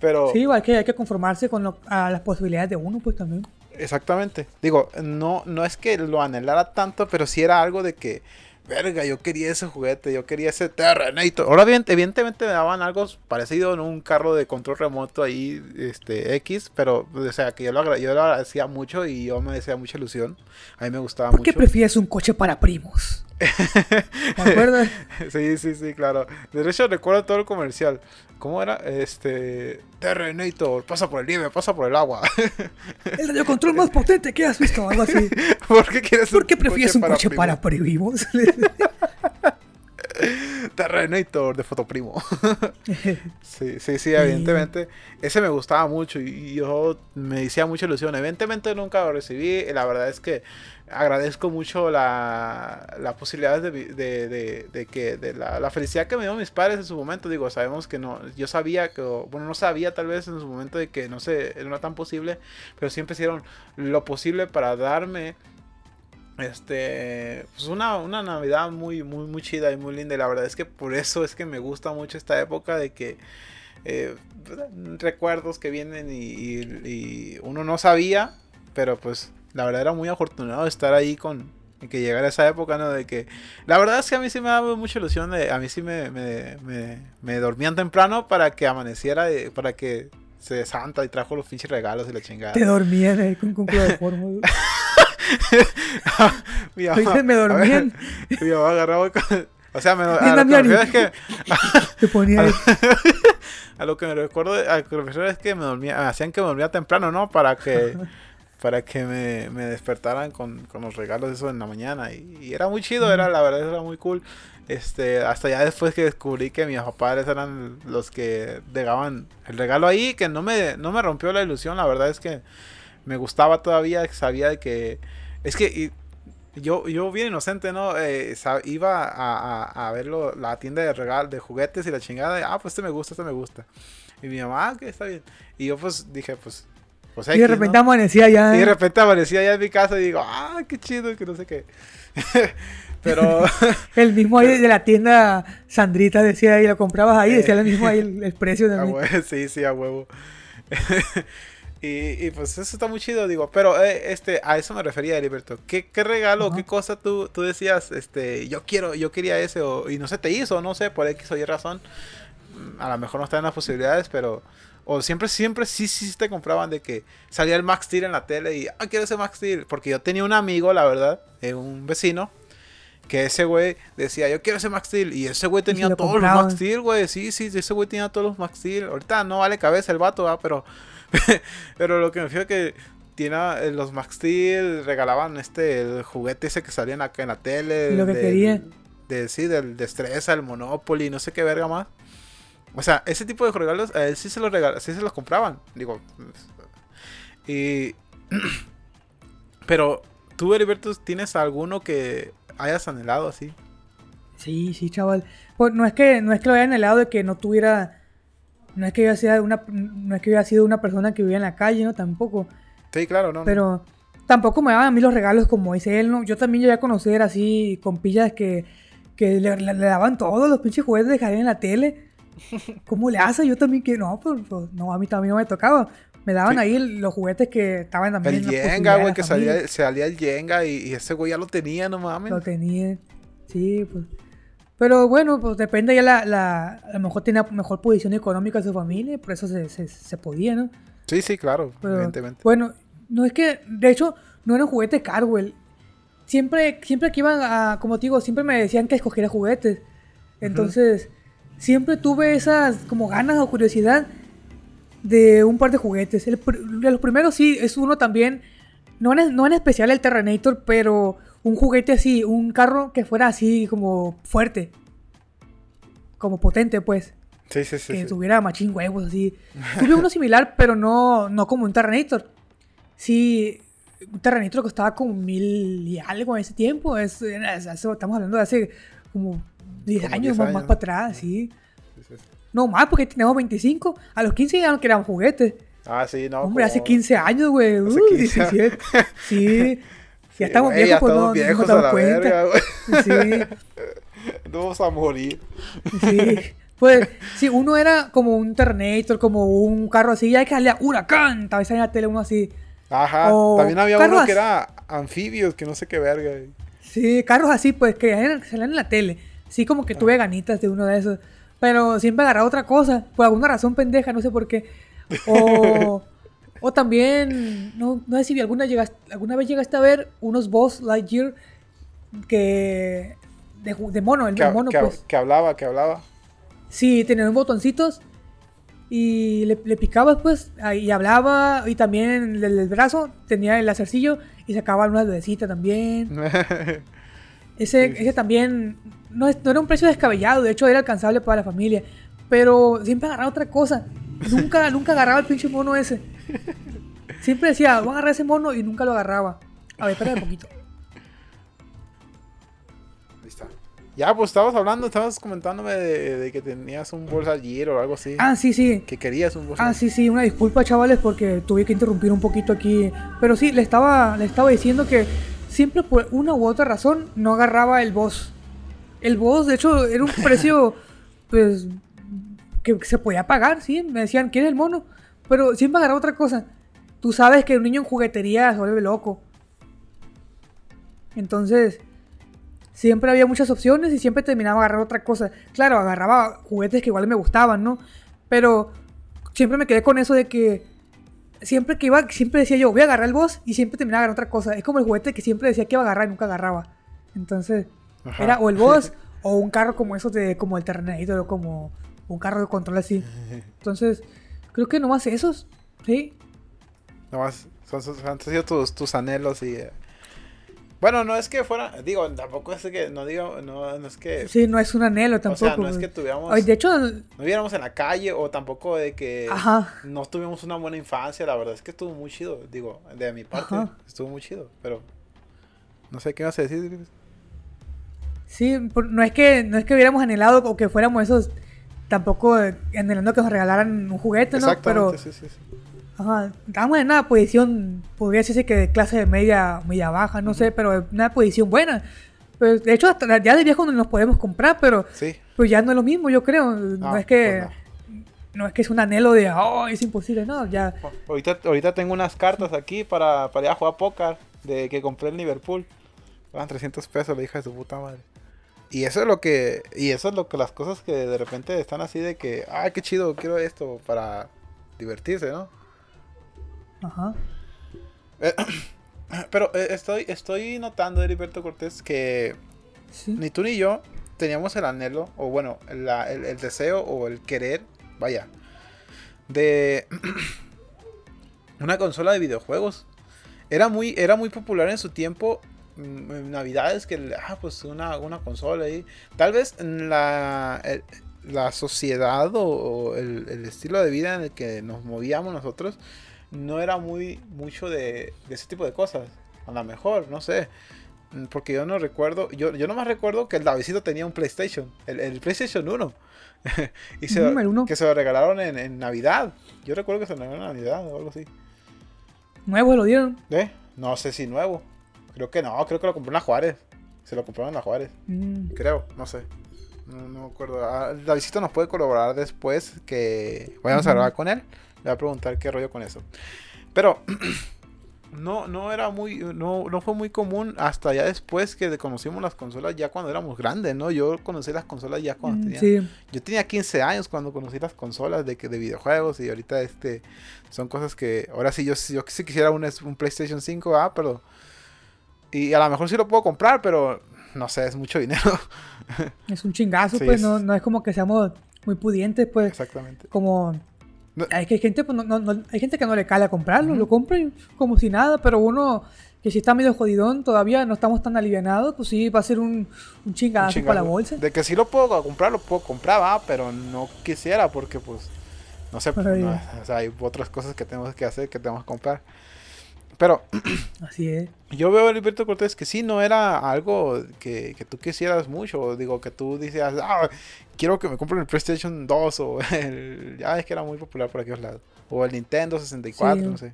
Pero Sí, igual que hay que conformarse con lo- a las posibilidades de uno, pues también. Exactamente. Digo, no, no es que lo anhelara tanto, pero sí era algo de que, verga, yo quería ese juguete, yo quería ese Terrenator. Ahora bien, evidentemente me daban algo parecido en un carro de control remoto ahí, este, X, pero, o sea, que yo lo, yo lo agradecía mucho y yo me decía mucha ilusión. A mí me gustaba ¿Por qué mucho. prefieres un coche para primos? ¿Te acuerdas? (laughs) sí, sí, sí, claro. De hecho, recuerdo todo el comercial. ¿Cómo era? Este, Terrenator, pasa por el nieve, pasa por el agua. El radiocontrol más potente que has visto, algo así. (laughs) ¿Por qué quieres ¿Por qué prefieres un coche primos? para primos? (laughs) Terrenator de Fotoprimo. (laughs) (laughs) sí, sí, sí, evidentemente. Ese me gustaba mucho y yo me hacía mucha ilusión. Evidentemente nunca lo recibí. y La verdad es que agradezco mucho la, la posibilidad de, vi- de, de- de que de la, la felicidad que me dio mis padres en su momento. Digo, sabemos que no, yo sabía que, bueno, no sabía tal vez en su momento de que no sé, no era tan posible, pero siempre hicieron lo posible para darme este pues una, una navidad muy muy muy chida y muy linda y la verdad es que por eso es que me gusta mucho esta época de que eh, ¿verdad? recuerdos que vienen y, y- y uno no sabía pero pues la verdad era muy afortunado de estar ahí con que llegara esa época no de que la verdad es que a mí sí me daba mucha ilusión de, a mí sí me, me, me- me dormían temprano para que amaneciera y para que se Santa y trajo los pinches regalos y la chingada Te dormían ahí con, con cloroformo. (laughs) (laughs) Mi Ahorita me ver, dormían. (laughs) Mi mamá agarraba con- O sea, me, (laughs) a, lo que me Damiani. refiero es que Te ponía ahí. a lo que me recuerdo, a lo que me es que me dormía, me hacían que me dormía temprano, ¿no? Para que para que me, me despertaran con, con los regalos eso en la mañana y, y era muy chido, era la verdad era muy cool. Este, hasta ya después que descubrí que mis padres eran los que dejaban el regalo ahí, que no me no me rompió la ilusión, la verdad es que me gustaba todavía, sabía de que es que y- yo, yo bien inocente, ¿no? Eh, iba a, a, a ver la tienda de regal, de juguetes y la chingada. y, ah, pues este me gusta, este me gusta. Y mi mamá, ah, que está bien. Y yo pues dije, pues... pues Y de X, ¿no? repente amanecía ya. Y de repente aparecía allá en mi casa y digo, ah, qué chido, que no sé qué. (laughs) Pero... (laughs) El mismo ahí de la tienda Sandrita decía ahí, lo comprabas ahí, Eh. decía el mismo ahí el, el (laughs) precio A también. huevo, sí, sí, a huevo. Y, y, pues eso está muy chido, digo. Pero eh, este, a eso me refería, Heriberto. ¿Qué, qué regalo, Ajá. qué cosa tú, tú decías, este, yo quiero, yo quería ese, o, y no se te hizo, no sé, por X o Y razón. Mm, A lo mejor no están las posibilidades, pero. O siempre, siempre sí, sí te compraban de que salía el Max Steel en la tele y, ah, quiero ese Max Steel. Porque yo tenía un amigo, la verdad, eh, un vecino, que ese güey decía, yo quiero ese Max Steel. Y ese güey tenía lo todos los Max Steel, güey. Sí, sí, ese güey tenía todos los Max Steel. Ahorita no vale cabeza el vato, ¿va? Pero, (laughs) pero lo que me fío es que tiene eh, los Max Steel regalaban este el juguete ese que salía en la, en la tele. Lo que del- quería. De, sí, del Destreza, el Monopoly, no sé qué verga más. O sea, ese tipo de regalos a él sí se los regal sí se los compraban. Digo. Y. (clears throat) Pero, tú, Heriberto, ¿tienes alguno que hayas anhelado así? Sí, sí, chaval. Pues no es que no es que lo haya anhelado de que no tuviera no es que yo sea una no es que haya sido una persona que vivía en la calle, no tampoco, Sí, claro, no. no. pero tampoco me daban a mí los regalos como dice él, no. Yo también llegué a conocer así compillas que que le, le- le daban todos los pinches juguetes de Javier en la tele. (laughs) ¿Cómo le hace? Yo también que no, pues, pues, no, a mí también no me tocaba. Me daban Sí. ahí los juguetes que estaban también El en güey, que salía, salía el Jenga y, y ese güey ya lo tenía, no mames. Lo tenía. Sí, pues. Pero bueno, pues depende ya la, la a lo mejor tenía mejor posición económica de su familia, por eso se, se, se podía, ¿no? Sí, sí, claro, Pero, evidentemente. Bueno, no es que, de hecho, no era un juguete caro, güey. Siempre, siempre que iban a, como te digo, siempre me decían que escogiera juguetes. Entonces, siempre tuve esas como ganas o curiosidad de un par de juguetes. El de los primeros sí, es uno también, no en, no en especial el Terrenator, pero un juguete así, un carro que fuera así como fuerte. Como potente, pues Sí, sí, sí. que sí. tuviera machín huevos así. Tuve uno similar, (laughs) pero no, no como un Terrenator. Sí, un Terrenator costaba como mil y algo en ese tiempo. Es, estamos hablando de hace como 10 Como años, 10 más, años. más para atrás, sí. Sí, sí, sí. No más, porque tenemos 25. A los 15 ya no queríamos juguetes. Ah, sí, no. Hombre, hace como- 15 años, güey. Uh, 15. 17. (laughs) Sí. Ya estamos viejos, ya pues estamos no, no viejos nos damos la cuenta. verga. (laughs) Sí. (laughs) No vamos a morir. Sí, pues sí, uno era como un Terminator, como un carro así, ya hay que darle a huracán, tal vez en la tele uno así. Ajá. O También había uno que era anfibios, que no sé qué verga. Sí, carros así, pues que salían en la tele. Sí, como que tuve ganitas de uno de esos. Pero siempre agarraba otra cosa, por alguna razón pendeja, no sé por qué. O, (laughs) o también, no, no sé si alguna, llegaste, alguna vez llegaste a ver unos Boss Lightyear que... De, mono, el Que, mono, que- pues. que hablaba, que hablaba. Sí, tenía unos botoncitos y le, le picabas pues y hablaba y también el, el brazo tenía el lacercillo y sacaba una lucecita también. (laughs) Ese, ese también no, no era un precio descabellado, de hecho era alcanzable para la familia, pero siempre agarraba otra cosa. Nunca, (laughs) nunca agarraba el pinche mono ese. Siempre decía, voy a agarrar ese mono y nunca lo agarraba. A ver, espera un poquito. Ahí está. Ya, pues estabas hablando, estabas comentándome de, de que tenías un bolsa Gear o algo así. Ah, sí, sí. Que querías un bolsa Ah, sí, sí, una disculpa, chavales, porque tuve que interrumpir un poquito aquí. Pero sí, le estaba, le estaba diciendo que siempre por una u otra razón no agarraba el boss. El boss, de hecho, era un precio, (laughs) pues, que se podía pagar, sí. Me decían, ¿quieres el mono? Pero siempre agarraba otra cosa. Tú sabes que un niño en juguetería se vuelve loco. Entonces, siempre había muchas opciones y siempre terminaba agarrando otra cosa. Claro, agarraba juguetes que igual me gustaban, ¿no? Pero siempre me quedé con eso de que siempre que iba, siempre decía yo, voy a agarrar el boss y siempre terminaba agarrando otra cosa. Es como el juguete que siempre decía que iba a agarrar y nunca agarraba. Entonces, Ajá. era o el boss (laughs) o un carro como esos de como el Terrenator o como un carro de control así. (laughs) Entonces, creo que nomás esos, ¿sí? Nomás, son, son- han sido tus, tus anhelos y... eh, Bueno, no es que fuera... Digo, tampoco es que... No digo... No, no es que... Sí, no es un anhelo o tampoco. sea, no es que tuviéramos... Ay, de hecho, No viviéramos en la calle o tampoco de que... ajá. No tuvimos una buena infancia. La verdad es que estuvo muy chido. Digo, de mi parte, Ajá. estuvo muy chido. Pero... No sé qué ibas a decir. Sí, no es que no es que hubiéramos anhelado o que fuéramos esos tampoco eh, anhelando que nos regalaran un juguete, ¿no? Pero sí, sí, sí. ajá, estábamos en una posición, podría decirse que de clase media, media baja, no sé, pero una posición buena. Pues, de hecho, hasta ya de viejo nos podemos comprar, pero Sí. pues ya no es lo mismo, yo creo. No, No, es que pues no. es que es un anhelo de, oh, es imposible, no, ya. Ahorita, ahorita tengo unas cartas aquí para, para ir a jugar póker de que compré en Liverpool. Van 300 pesos, la hija de su puta madre. Y eso es lo que. Y eso es lo que las cosas que de repente están así de que. Ay, qué chido, quiero esto para divertirse, ¿no? Ajá. (clears throat) Pero eh, estoy, estoy notando, Heriberto Cortés, que Sí. ni tú ni yo teníamos el anhelo, o bueno, la- el, el deseo o el querer, vaya, de (clears throat) una consola de videojuegos. era muy, era muy popular en su tiempo. Mm, Navidades que, ah, pues una, una consola ahí. Tal vez la, el- la sociedad o, o el, el estilo de vida en el que nos movíamos nosotros no era muy mucho de, de ese tipo de cosas. A lo mejor, no sé. Mm, Porque yo no recuerdo, yo, yo nomás recuerdo que el Davidcito tenía un PlayStation, el, el PlayStation 1. (laughs) y se, uno. que se lo regalaron en, en Navidad. Yo recuerdo que se lo regalaron en Navidad o algo así. Nuevo lo dieron. ¿Eh? No sé si nuevo. Creo que no, creo que lo compró en la Juárez. Se lo compraron en la Juárez. Mm, Creo, no sé. No, no me acuerdo. Ah, Davidcito nos puede colaborar después que vayamos a grabar con él. Le voy a preguntar qué rollo con eso. Pero (clears throat) no, no era muy, no, no fue muy común hasta ya después que conocimos las consolas ya cuando éramos grandes, ¿no? Yo conocí las consolas ya cuando mm, tenía sí. yo tenía 15 años cuando conocí las consolas de, de videojuegos y ahorita este son cosas que ahora sí yo, yo sí quisiera un, un PlayStation 5, ah, pero y a lo mejor sí lo puedo comprar, pero no sé, es mucho dinero. (laughs) Es un chingazo, Sí, pues. es- No, no es como que seamos muy pudientes, pues. Exactamente. Como. No- Hay que hay gente, pues, no, no- hay gente que no le cala comprarlo, Ujú. lo compra y como si nada, pero uno que si está medio jodidón, todavía no estamos tan alivianados, pues sí, va a ser un, un chingadazo Un para la bolsa. De que sí lo puedo comprar, lo puedo comprar, va, pero no quisiera porque pues no sé, pues, no, o sea, hay otras cosas que tenemos que hacer, que tenemos que comprar. Pero (clears throat) Así es. Yo veo a Heriberto Cortés que sí, no era algo que, que tú quisieras mucho. Digo, que tú decías, ah, quiero que me compren el PlayStation 2 o (laughs) el... Ya es que era muy popular por aquellos lados. O el Nintendo 64, Sí. no sé.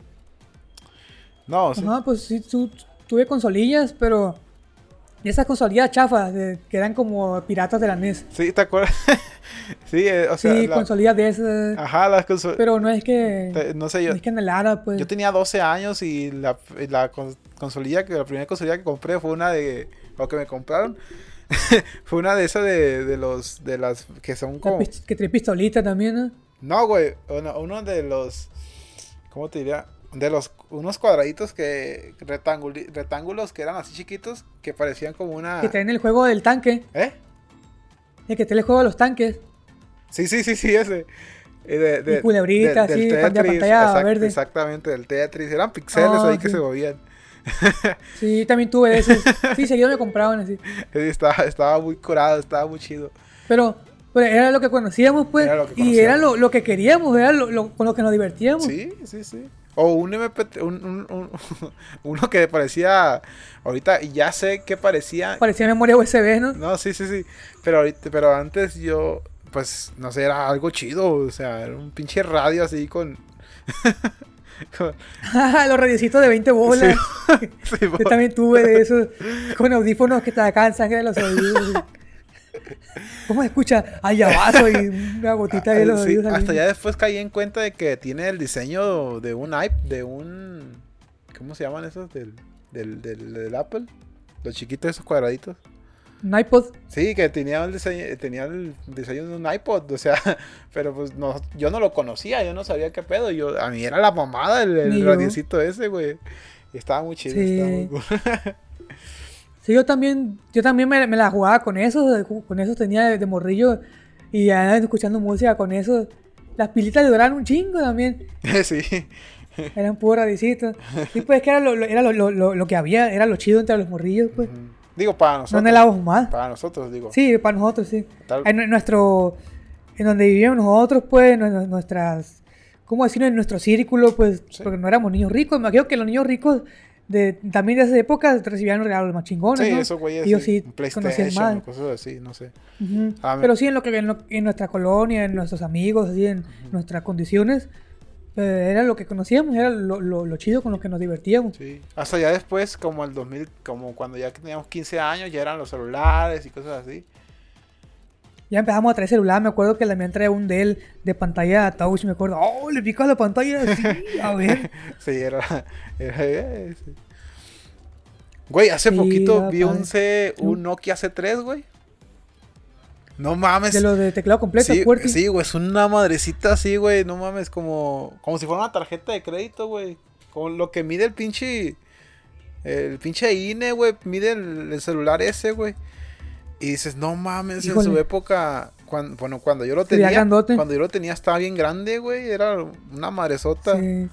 No, sí. Ajá, pues sí, tu- tuve consolillas, pero. Y esas consolillas chafas, de- que eran como piratas de la NES. Sí, ¿te acuerdas? (laughs) sí, eh, o sea, sí, la- consolillas de esas. Ajá, las consolas... Pero no es que. No sé, yo, no es que anhelara, pues. yo tenía 12 años y la, la cons- consolilla, que la primera consolilla que compré fue una de... O que me compraron. (laughs) fue una de esas de, de los... De las que son como... que trae pistolita también, ¿no? No, güey, uno, uno de los, ¿cómo te diría? De los, unos cuadraditos que, rectángulos que eran así chiquitos, que parecían como una... Que traen el juego del tanque. ¿Eh? El que trae el juego de los tanques. Sí, sí, sí, sí, ese. Eh, De, de- Y culebrita, del así, pantalla Tetris, pantalla verde. Exactamente, del Tetris. Eran pixeles Ah, ahí que se movían. (laughs) Sí, también tuve de esos. Sí, seguido me compraban así. Estaba, estaba muy curado, estaba muy chido. Pero, pero era lo que conocíamos, pues. Era lo que y era lo, lo que queríamos, era lo, lo- con lo que nos divertíamos. Sí, sí, sí. O un MP3, un, un- un- (laughs) uno que parecía, ahorita ya sé que parecía Parecía memoria USB, ¿no? No, sí, sí, sí. Pero ahorita, pero antes yo, pues, no sé, era algo chido. O sea, era un pinche radio así con. (laughs) con- (laughs) los radiecitos de 20 bolas. sí, Yo también tuve de esos con audífonos que te sacaban sangre de los oídos. ¿Cómo se escucha? Ay, vaso y una gotita de los Sí, hasta ya después caí en cuenta de que tiene el diseño de un iP, de un. ¿Cómo se llaman esos? Del, del, del, del Apple. Los chiquitos, esos cuadraditos. Un iPod. Sí, que tenía el diseño, tenía el diseño de un iPod, o sea, (laughs) pero pues no, yo no lo conocía, yo no sabía qué pedo, yo, a mí era la mamada el, el ese, güey. Estaba muy chido, Sí. estaba muy cool. (laughs) Sí, yo también, yo también me, me la jugaba con eso, con eso tenía de, de morrillo y escuchando música con eso. Las pilitas duraban un chingo también, (laughs) sí. eran puros radicitos. Y pues que era, lo, era lo, lo- lo- que había, era lo chido entre los morrillos, pues. Digo, para No nosotros. anhelábamos más. Para nosotros, digo. Sí, para nosotros, sí. Tal- En, en nuestro, en donde vivíamos nosotros, pues, nuestras, ¿cómo decirlo? En nuestro círculo, pues, Sí. porque no éramos niños ricos. Me imagino que los niños ricos de, también de esa época recibían los regalos más chingones, Sí, ¿no? eso, güey, Ellos sí un conocían PlayStation, más. cosas así, no sé. Ujú. Ah, me- Pero sí, en lo que en, lo- en nuestra colonia, en nuestros amigos, así, en nuestras condiciones, eh, era lo que conocíamos, era lo, lo- lo chido con lo que nos divertíamos. Sí. Hasta ya después, como el 2000, como cuando ya teníamos 15 años, ya eran los celulares y cosas así. Ya empezamos a traer celular, me acuerdo que la mía traía un Dell de pantalla touch, me acuerdo, oh, le picas la pantalla así, a ver. (laughs) Sí, era. era- eh, sí. Güey, hace Sí, poquito vi un. C, un Nokia C3, güey. No mames. De lo de teclado completo, sí, sí, güey, es una madrecita así, güey. No mames, como, como si fuera una tarjeta de crédito, güey. Con lo que mide el pinche. El pinche INE, güey. Mide el, el celular ese, güey. Y dices, no mames, en su época. Cuando, bueno, cuando yo lo tenía. Cuando yo lo tenía estaba bien grande, güey. Era una madresota. Sí.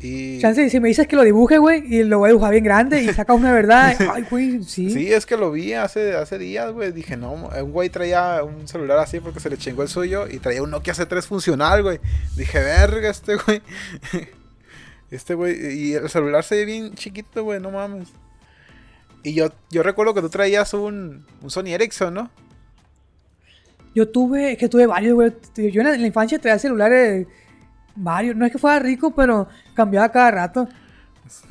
Y... Chance, si me dices que lo dibuje, güey, y lo voy a dibujar bien grande y sacas una verdad. (laughs) Ay, güey, sí. Sí, es que lo vi hace, hace días, güey. Dije, no, un güey traía un celular así porque se le chingó el suyo y traía un Nokia C3 funcional, güey. Dije, verga, este güey. (laughs) Este güey, y el celular se ve bien chiquito, güey, no mames. Y yo, yo recuerdo que tú traías un, un Sony Ericsson, ¿no? Yo tuve, es que tuve varios, güey. Yo en la infancia traía celulares varios. No es que fuera rico, pero cambiaba cada rato. (laughs)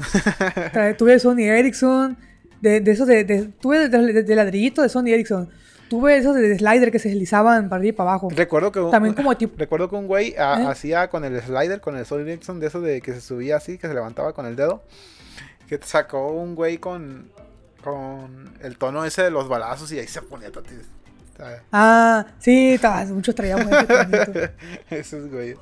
Trae- tuve Sony Ericsson, de, de esos de, de- tuve de, de- ladrillito de Sony Ericsson. Tuve esos de, de slider que se deslizaban para arriba y para abajo. Recuerdo que un, También como tipo... recuerdo que un güey ah, ¿Eh? hacía con el slider, con el Sony Ericsson, de eso de que se subía así, que se levantaba con el dedo. Que sacó un güey con, con el tono ese de los balazos y ahí se ponía tati- ah, sí, muchos traíamos. (laughs) Esos güeyes.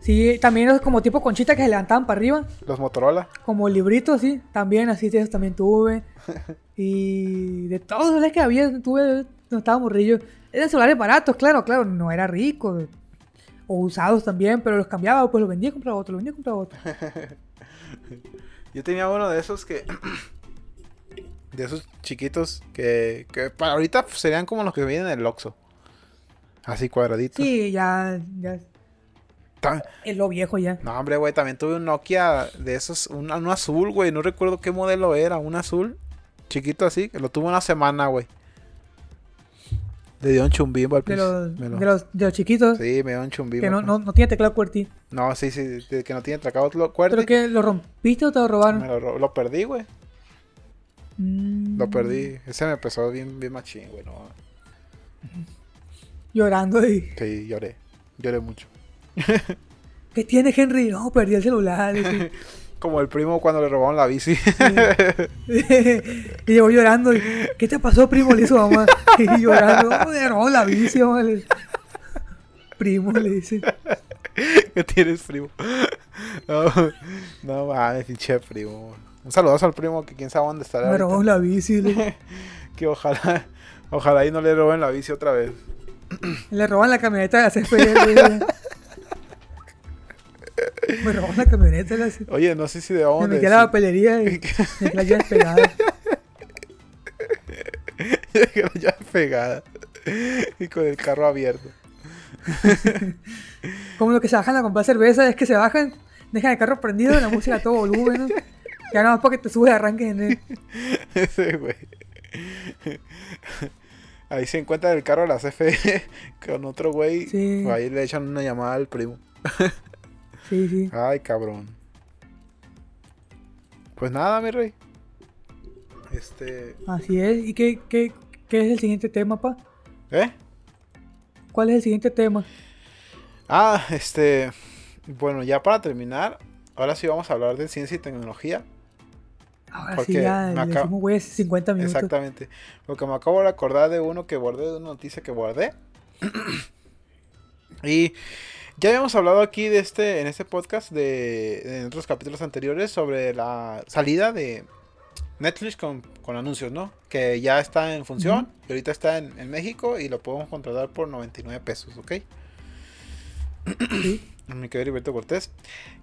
Sí, también esos como tipo conchita que se levantaban para arriba. Los Motorola. Como libritos, sí. También así de esos también tuve. (laughs) Y de todos los que había, tuve, no estaba morrillo. Eran celulares baratos, claro, claro, no era rico. O usados también, pero los cambiaba, pues los vendía y compraba otro, los vendía y compraba otro. (laughs) Yo tenía uno de esos que. (clears throat) De esos chiquitos que, que para ahorita serían como los que vienen en el Oxxo. Así cuadraditos. Sí, ya, ya es lo viejo ya. No, hombre, güey, también tuve un Nokia de esos, un, un azul, güey. No recuerdo qué modelo era, un azul. Chiquito así, que lo tuve una semana, güey. Le dio un chumbimbo al principio. lo- de los, de los chiquitos, Sí, me dio un chumbimbo. que no, no, no tiene teclado QWERTY. no, sí, sí, que no tiene lo cuerda. ¿Pero que lo rompiste o te lo robaron? Me lo, lo perdí, güey. Mm, Lo perdí. Ese me empezó bien, bien machín, güey. No. (laughs) Llorando y... Sí, lloré. Lloré mucho. (laughs) ¿Qué tiene Henry? No, perdí el celular. (laughs) Como el primo cuando le robaron la bici. (laughs) y llegó llorando. y, ¿Qué te pasó, primo? Le hizo mamá. Y llorando. "Oh, me robó la bici, mamá. Le- Primo, le dice. ¿Qué tienes, primo? No, no mames, pinche primo. Un saludo al primo que quién sabe dónde estará. Me robó la bici. Le, (laughs) Que ojalá, ojalá y no le roben la bici otra vez. le roban la camioneta de la le- Me roban la camioneta. La. Oye, no sé si de me dónde. metí a la papelería y (laughs) me la llaves pegadas. (laughs) que la llave pegada. Y con el carro abierto. (laughs) Como los que se bajan a comprar cerveza, es que se bajan, dejan el carro prendido, la música a todo volumen. ¿no? Ya nada más para que te subes y arranques en él. Ese güey. Ahí se encuentra el carro de la CFE con otro güey. Sí. Ahí le echan una llamada al primo. Sí, sí. Ay, cabrón. Pues nada, mi rey. Este. Así es. ¿Y qué, qué, qué es el siguiente tema, pa? ¿Eh? ¿Cuál es el siguiente tema? Ah, este. Bueno, ya para terminar. Ahora sí vamos a hablar de ciencia y tecnología. Ahora Porque sí, ya me acabo- decimos, güey, 50 minutos. Exactamente. Porque me acabo de acordar de uno que guardé, de una noticia que guardé. (clears throat) y ya habíamos hablado aquí de este, en este podcast, de, en otros capítulos anteriores, sobre la salida de Netflix con, con anuncios, ¿no? Que ya está en función y ahorita está en, en México y lo podemos contratar por 99 pesos, ¿ok? Sí. Mi querido Heriberto Cortés.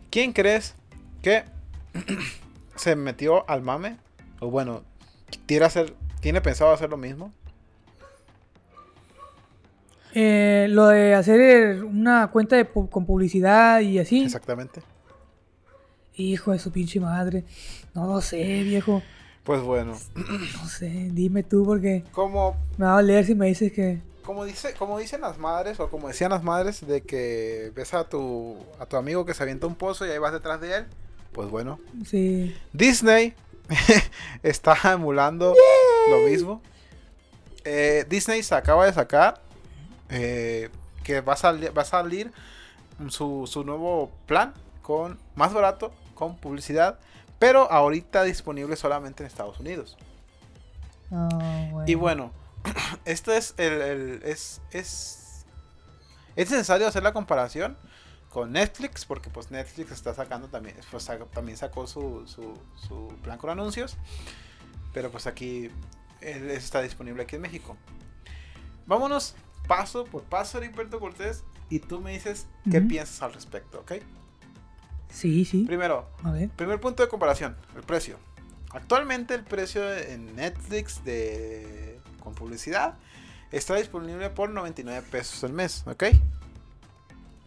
¿Quién crees que (clears throat) se metió al mame? O bueno, quiere hacer, tiene pensado hacer lo mismo. Eh, lo de hacer una cuenta de con publicidad y así. Exactamente. Hijo de su pinche madre. No lo sé, viejo. Pues bueno, (clears throat) No sé. Dime tú porque como, me va a leer si me dices que... como, dice, como dicen las madres, o como decían las madres, de que ves a tu, a tu amigo que se avienta un pozo y ahí vas detrás de él. Pues bueno, Sí. Disney (laughs) está emulando lo mismo. Eh, Disney se acaba de sacar eh, que va a, salir va a salir su, su nuevo plan con más barato, con publicidad, pero ahorita disponible solamente en Estados Unidos. Ah, bueno. Y bueno, (clears throat) esto es el, el- es, es es necesario hacer la comparación con Netflix porque pues Netflix está sacando también pues, también sacó su, su, su plan con anuncios pero pues aquí él está disponible aquí en México vámonos paso por paso Heriberto Cortés y tú me dices qué piensas al respecto, ¿ok? Sí, sí. Primero, A ver. primer punto de comparación, el precio. Actualmente el precio en Netflix de con publicidad está disponible por 99 pesos al mes, ¿ok?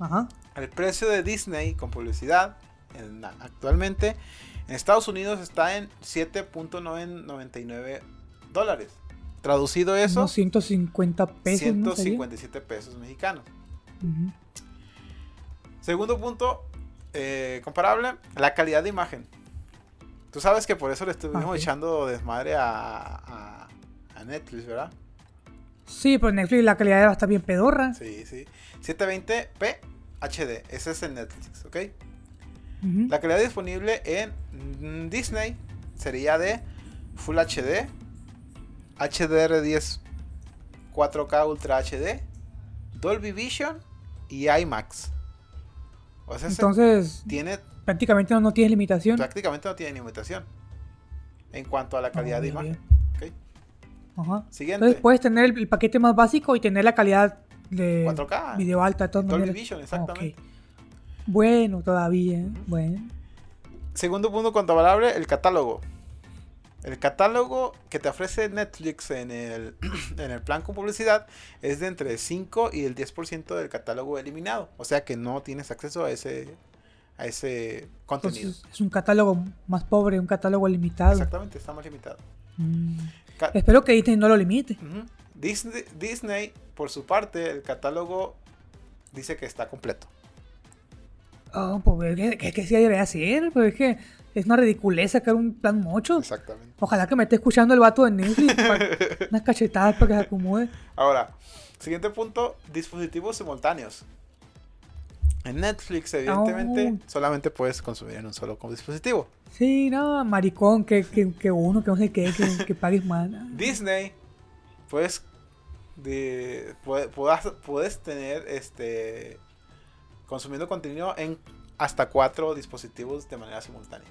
Ajá. El precio de Disney con publicidad en- actualmente en Estados Unidos está en 7.99 dólares. Traducido eso, Unos 150 pesos. ¿no sería? 157 pesos mexicanos. Segundo punto, eh, comparable, la calidad de imagen. Tú sabes que por eso le estuvimos echando desmadre a, a, a Netflix, ¿verdad? Sí, pero en Netflix la calidad va a estar bien pedorra. Sí, sí. 720p HD, ese es en Netflix, ¿ok? La calidad disponible en Disney sería de Full HD, HDR10 4K Ultra HD, Dolby Vision y IMAX. O sea, ese Entonces, tiene prácticamente no, no tienes limitación. prácticamente no tiene limitación en cuanto a la calidad Ah, de imagen. ya. ¿ok? Ajá. Siguiente, Entonces puedes tener el, el paquete más básico y tener la calidad de 4K, video alta de todas Dolby. Vision, exactamente. Bueno, todavía. Bueno. Segundo punto comparable, el catálogo. El catálogo que te ofrece Netflix en el, (clears throat) en el plan con publicidad es de entre 5 y el 10% del catálogo eliminado. O sea que no tienes acceso a ese, a ese contenido. Entonces es un catálogo más pobre, un catálogo limitado. Exactamente, está más limitado. Mm. Espero que Disney no lo limite. Disney, Disney, por su parte, el catálogo dice que está completo. Oh, pues que, que, que sí debería ser, pues es que es una ridiculez sacar un plan mocho. Exactamente. Ojalá que me esté escuchando el vato de Netflix. (laughs) unas cachetadas para que se acomode. Ahora, siguiente punto, dispositivos simultáneos. En Netflix, evidentemente, Oh. solamente puedes consumir en un solo dispositivo. Sí, no, maricón, que, que, que uno, que no sé qué, que, que pagues más. (laughs) Disney, puedes, de, puede- puedas- puedes tener este consumiendo contenido en hasta cuatro dispositivos de manera simultánea.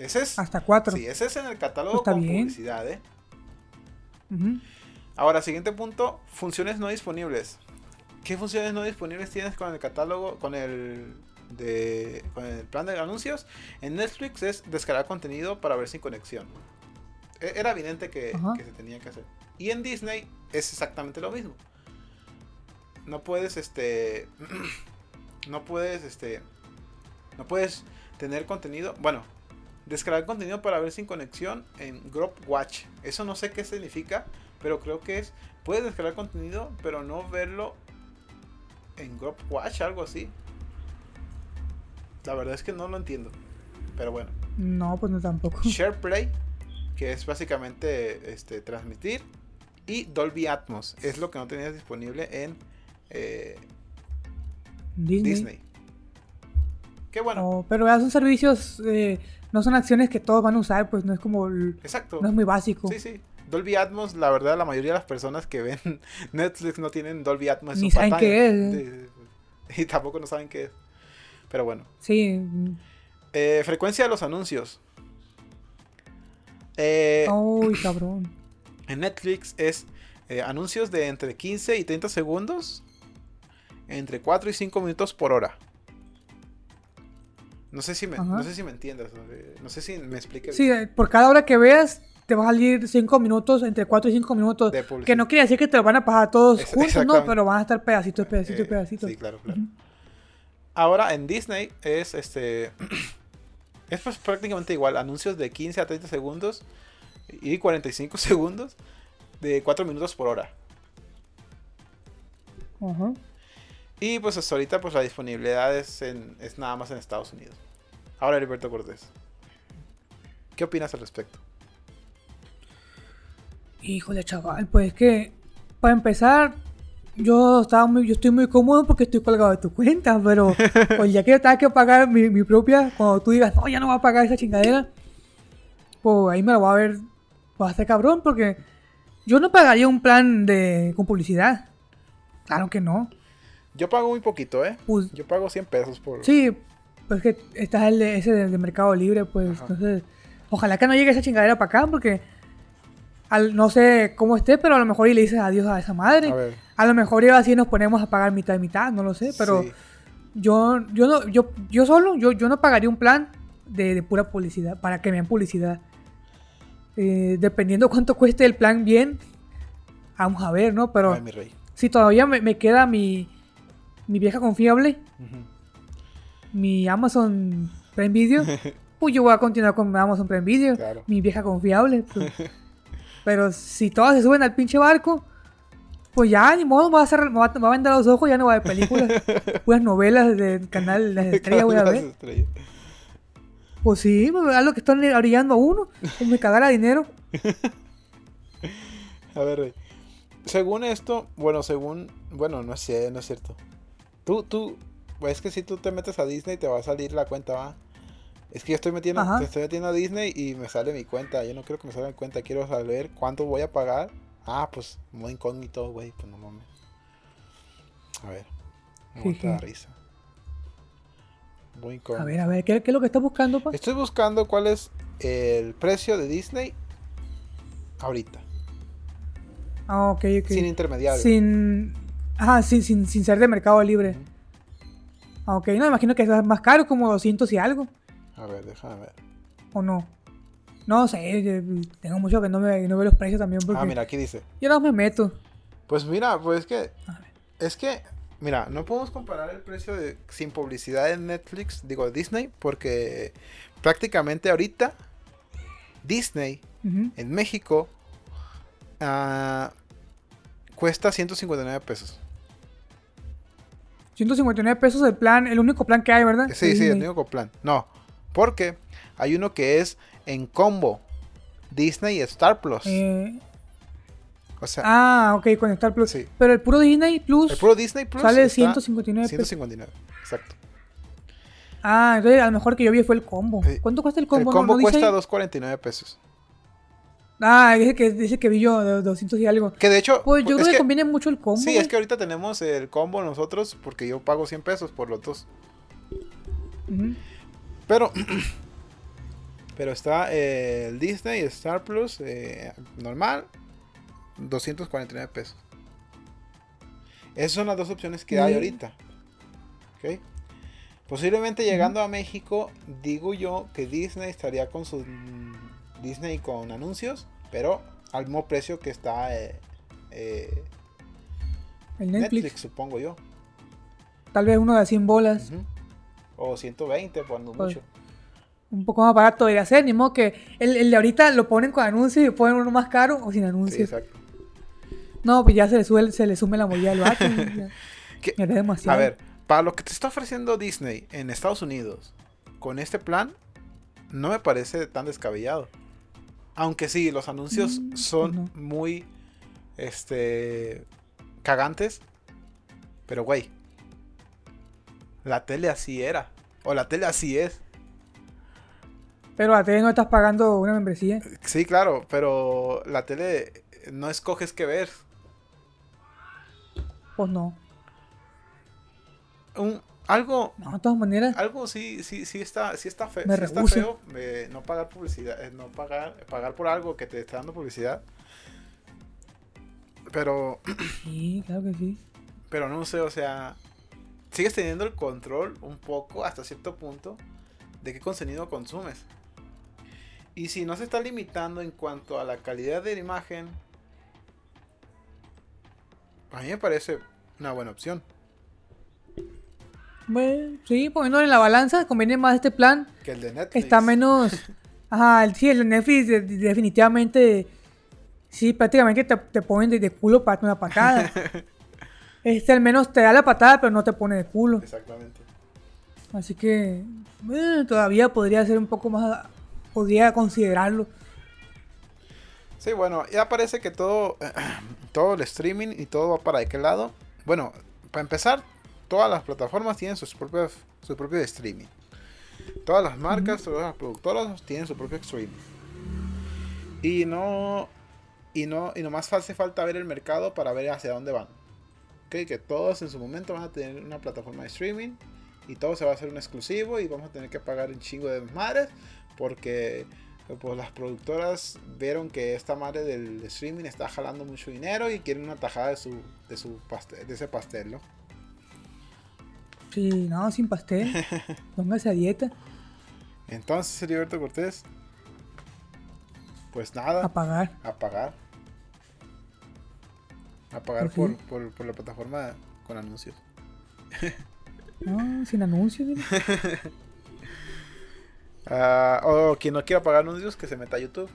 Ese es, Hasta cuatro. sí, ese es en el catálogo Está con bien. publicidad, ¿eh? Ahora, siguiente punto, funciones no disponibles. ¿Qué funciones no disponibles tienes con el catálogo, con el de con el plan de anuncios? En Netflix es descargar contenido para ver sin conexión. E- Era evidente que, que se tenía que hacer. Y en Disney es exactamente lo mismo. No puedes este (clears throat) no puedes este no puedes tener contenido, bueno, descargar contenido para ver sin conexión en Grop Watch. Eso no sé qué significa, pero creo que es puedes descargar contenido, pero no verlo en Grop Watch, algo así. La verdad es que no lo entiendo. Pero bueno, No, pues no tampoco. (laughs) SharePlay, que es básicamente este transmitir y Dolby Atmos, es lo que no tenías disponible en eh, Disney. Disney. Qué bueno. Oh, pero son servicios, eh, no son acciones que todos van a usar, pues no es como, el- Exacto. no es muy básico. Sí, sí. Dolby Atmos, la verdad, la mayoría de las personas que ven (laughs) Netflix no tienen Dolby Atmos Ni saben pantalla. qué es. Y tampoco no saben qué es. Pero bueno. Sí. Eh, frecuencia de los anuncios. Eh, Uy, (clears throat) cabrón. En Netflix es eh, anuncios de entre 15 y 30 segundos. Entre 4 y 5 minutos por hora. No sé si me, Ajá. no sé si me entiendas. No sé si me expliques. Sí, eh, por cada hora que veas, te va a salir 5 minutos, entre 4 y 5 minutos. De. Que no quiere decir que te lo van a pasar todos Es- juntos, ¿no? Pero van a estar pedacitos, pedacitos, Eh, pedacitos. Sí, claro, claro. Ahora en Disney es este. (clears throat) Es pues prácticamente igual. Anuncios de 15 a 30 segundos y 45 (laughs) segundos de 4 minutos por hora. Ajá. Y pues hasta ahorita pues la disponibilidad es, en- es nada más en Estados Unidos. Ahora Heriberto Cortés. ¿Qué opinas al respecto? Híjole, chaval, pues es que, para empezar, yo estaba muy, yo estoy muy cómodo porque estoy colgado de tu cuenta, pero (laughs) pues ya que yo tenga que pagar mi, mi propia, cuando tú digas, no, ya no voy a pagar esa chingadera, pues ahí me lo voy a ver, va a ser cabrón, porque yo no pagaría un plan de con publicidad. Claro que no. Yo pago muy poquito, ¿eh? Pues Yo pago 100 pesos por... sí, pues que está el de, ese de, de Mercado Libre, pues Ajá. entonces, ojalá que no llegue esa chingadera para acá, porque al, no sé cómo esté, pero a lo mejor y le dices adiós a esa madre. A lo mejor y así nos ponemos a pagar mitad y mitad, no lo sé, pero Sí. yo, yo no, yo, yo solo, yo, yo no pagaría un plan de, de pura publicidad, para que me den publicidad. Eh, dependiendo (laughs) cuánto cueste el plan bien, vamos a ver, ¿no? Pero Ay, mi rey. si todavía me, me queda mi, mi vieja confiable, mi Amazon Prime Video, (laughs) pues yo voy a continuar con Amazon Prime Video, Claro. mi vieja confiable. pues. (laughs) Pero si todas se suben al pinche barco, pues ya, ni modo, me va a, me va, a- me va a vender los ojos, ya no va a ver películas. (laughs) Puras novelas del canal Las Estrellas voy a ver. estrellas. Pues sí, pues, algo que están orillando a uno, como me cagara dinero. A ver. Según esto, bueno, según. Bueno, no sé, no es cierto. Tú, tú. Es que si tú te metes a Disney te va a salir la cuenta, va. Es que yo estoy metiendo, Ajá. te estoy metiendo a Disney y me sale mi cuenta. Yo no quiero que me salga mi cuenta, quiero saber cuánto voy a pagar. Ah, pues muy incógnito, güey, pues no mames. A ver. Te da risa. Muy incógnito. A ver, a ver, ¿qué, qué es lo que estás buscando, pa? Estoy buscando cuál es el precio de Disney ahorita. Ah, ok, ok. Sin intermediario. Sin. Ajá, sin, sin, sin ser de mercado libre. Ujú. Ah, no, me imagino que es más caro, como 200 y algo. A ver, déjame ver. ¿O no? No sé, tengo mucho que no me no veo los precios también porque Ah, mira, aquí dice. yo no me meto. Pues mira, pues es que. Es que. Mira, no podemos comparar el precio de sin publicidad en Netflix, digo Disney, porque prácticamente ahorita Disney Ujú. en México ah, cuesta 159 pesos. 159 pesos el plan, el único plan que hay, ¿verdad? Sí, sí, el único plan. No, porque hay uno que es en combo Disney y Star Plus. Eh, o sea, ah, ok, con Star Plus. Sí. Pero el puro Disney Plus el puro Disney Plus sale está 159 pesos. 159. Exacto. Ah, entonces a lo mejor que yo vi fue el combo. Sí. ¿Cuánto cuesta el El combo? combo ¿No- no cuesta ahí? 249 pesos. Ah, ese que, ese que vi yo, de 200 y algo. Que de hecho, Pues yo creo que, que- conviene mucho el combo. Sí, es que ahorita tenemos el combo nosotros porque yo pago 100 pesos por los dos. Pero, (clears throat) pero está eh, el Disney Star Plus eh, normal, 249 pesos. Esas son las dos opciones que hay ahorita. ¿Ok? Posiblemente llegando a México, digo yo que Disney estaría con su mm, Disney con anuncios, pero al mismo precio que está eh, eh, El Netflix. Netflix. supongo yo. Tal vez uno de 100 bolas. O 120, cuando Pues, mucho. Un poco más barato debería ser. Ni modo que el, el de ahorita lo ponen con anuncios y ponen uno más caro o sin Sí, anuncios. exacto. no, pues ya se le, sube, se le sume la mollera al vato. (laughs) A ver, para lo que te está ofreciendo Disney en Estados Unidos, con este plan, no me parece tan descabellado. Aunque sí, los anuncios Mm, son muy, este, cagantes. Pero, güey, la tele así era. O la tele así es. Pero a ti no estás pagando una membresía. Sí, claro, pero la tele no escoges qué ver. Pues no. Un, algo, No, de todas maneras. algo sí, sí, sí está, sí está, fe- Me sí está feo eh, no pagar publicidad, eh, no pagar, pagar por algo que te está dando publicidad. Pero, (clears throat) Sí, claro que sí. pero no sé, o sea, sigues teniendo el control un poco hasta cierto punto de qué contenido consumes. Y si no se está limitando en cuanto a la calidad de la imagen, a mí me parece una buena opción. Bueno, sí, poniendo en la balanza, conviene más este plan. Que el de Netflix. Está menos. (laughs) Ajá, el- sí, el de Netflix de- de- definitivamente. Sí, prácticamente te, te ponen de, de culo para una patada. (laughs) este al menos te da la patada, pero no te pone de culo. Exactamente. Así que. todavía podría ser un poco más. Podría considerarlo. Sí, bueno, ya parece que todo, (clears throat) todo el streaming y todo va para aquel lado. Bueno, para empezar, todas las plataformas tienen sus propios, su propio streaming. Todas las marcas, todas las productoras tienen su propio streaming. Y no, y no, y nomás hace falta ver el mercado para ver hacia dónde van. Ok, que todos en su momento van a tener una plataforma de streaming y todo se va a hacer un exclusivo y vamos a tener que pagar un chingo de madres porque pues las productoras vieron que esta madre del streaming está jalando mucho dinero y quieren una tajada de su, de su pastel, de ese pastel, ¿no? Sí, no, sin pastel. (laughs) Póngase a dieta. Entonces, Heriberto Cortés, pues nada, A pagar. a pagar. A pagar Pues sí. por, por, por la plataforma con anuncios. (laughs) No, sin anuncios. (laughs) Ah, o quien no quiera pagar anuncios, que se meta a YouTube.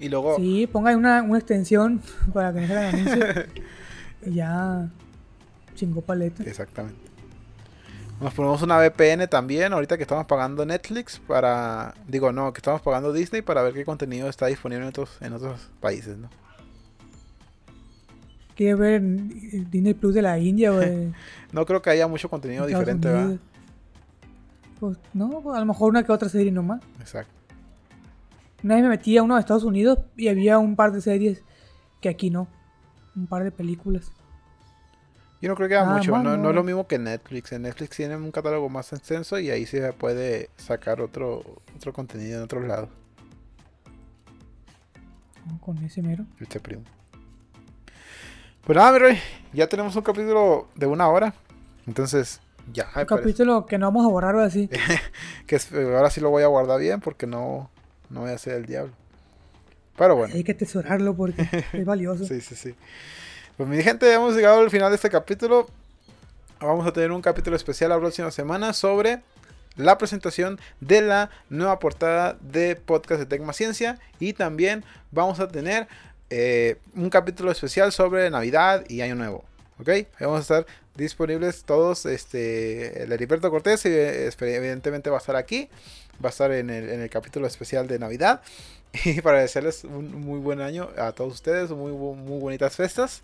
Y luego, Sí, ponga una, una extensión para que no se hagan anuncios. y ya chingó paleta. Exactamente. Nos ponemos una VPN también, ahorita que estamos pagando Netflix para... Digo, no, que estamos pagando Disney para ver qué contenido está disponible en otros, en otros países, ¿no? Quiere ver el Disney Plus de la India de (laughs) No creo que haya mucho contenido Estados diferente, ¿verdad? Pues no, pues, a lo mejor una que otra serie nomás. Exacto. Una vez me metí a uno de Estados Unidos y había un par de series que aquí no. Un par de películas. Yo no creo que Nada mucho, no, no es lo mismo que Netflix. En Netflix tienen un catálogo más extenso y ahí sí se puede sacar otro, otro contenido en otros lados. ¿no? Con ese mero. Este primo. Pues nada, mi rey, ya tenemos un capítulo de una hora. Entonces, ya. Un parece capítulo que no vamos a borrar así. (laughs) que eh, ahora sí lo voy a guardar bien porque no, no voy a ser el diablo. Pero bueno. Hay que atesorarlo porque (laughs) es valioso. Sí, sí, sí. Pues mi gente, hemos llegado al final de este capítulo. Vamos a tener un capítulo especial la próxima semana sobre la presentación de la nueva portada de podcast de Tecma Ciencia. Y también vamos a tener eh, un capítulo especial sobre Navidad y Año Nuevo. ¿Ok? Ahí vamos a estar disponibles todos. Este, el Heriberto Cortés, eh, evidentemente va a estar aquí. Va a estar en el, en el capítulo especial de Navidad. Y (laughs) para desearles un muy buen año a todos ustedes, muy, muy bonitas fiestas.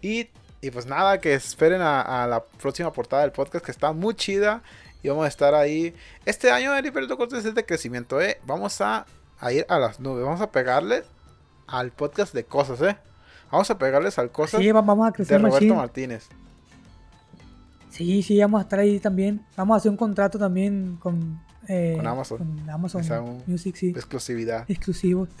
Y, y pues nada, que esperen a, a la próxima portada del podcast que está muy chida. Y vamos a estar ahí. Este año el Heriberto Cortés es de crecimiento, ¿eh? Vamos a, a ir a las nubes. Vamos a pegarle al podcast de cosas, ¿eh? Vamos a pegarles al cosas Sí, vamos a de crecer Roberto machín. Martínez. Sí, sí, vamos a estar ahí también. Vamos a hacer un contrato también con, eh, Con Amazon. con Amazon Music, sí. Exclusividad. Exclusivo. (laughs)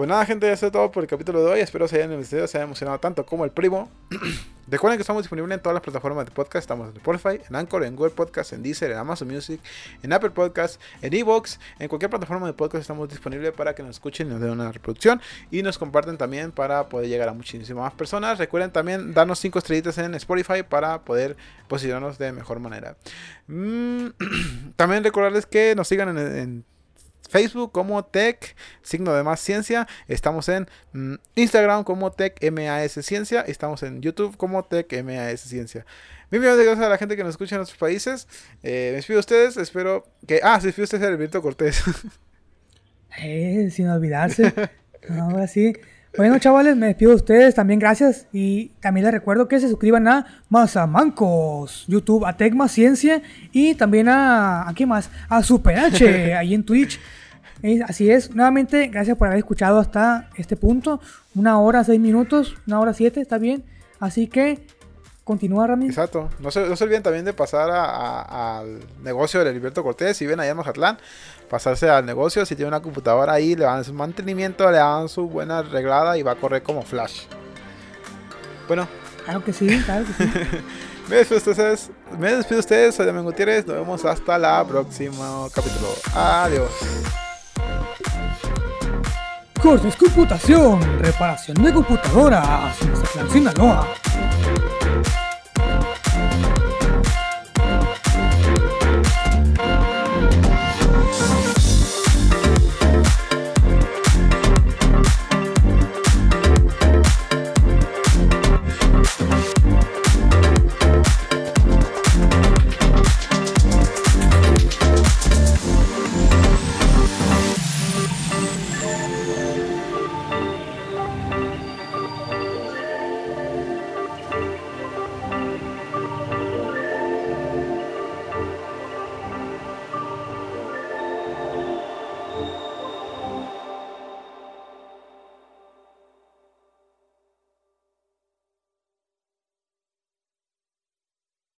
Pues nada, gente, eso es todo por el capítulo de hoy. Espero se hayan se hayan emocionado tanto como el primo. (clears throat) Recuerden que estamos disponibles en todas las plataformas de podcast. Estamos en Spotify, en Anchor, en Google Podcast, en Deezer, en Amazon Music, en Apple Podcast, en Evox. En cualquier plataforma de podcast estamos disponibles para que nos escuchen y nos den una reproducción. Y nos comparten también para poder llegar a muchísimas más personas. Recuerden también darnos 5 estrellitas en Spotify para poder posicionarnos de mejor manera. Mm, (clears throat) también recordarles que nos sigan en Facebook como Tech, signo de más ciencia. Estamos en mm, Instagram como Tech MAS Ciencia. Estamos en YouTube como Tech MAS Ciencia. Mil millones de gracias a la gente que nos escucha en otros países. Eh, me despido de ustedes. Espero que. Ah, se despido de ustedes, Alberto Cortés. (laughs) Eh, sin olvidarse. Ahora sí. Bueno, chavales, me despido de ustedes. También gracias. Y también les recuerdo que se suscriban a Mazamancos, YouTube, a Tecma Ciencia y también a. ¿A qué más? A Super H, (laughs) ahí en Twitch. Así es. Nuevamente, gracias por haber escuchado hasta este punto. Una hora, seis minutos. Una hora, siete, está bien. Así que, continúa, Rami. Exacto. No se, no se olviden también de pasar a- a- al negocio de Heriberto Cortés. Si ven allá en Mazatlán, pasarse al negocio. Si tiene una computadora ahí, le dan su mantenimiento, le dan su buena arreglada y va a correr como flash. Bueno, Claro que sí, claro que sí. (laughs) me despido de ustedes. Me despido de ustedes. Soy Damián Gutiérrez. Nos vemos hasta la próxima capítulo. Adiós. Cortes Computación, reparación de computadoras, Mazatlán, Sinaloa.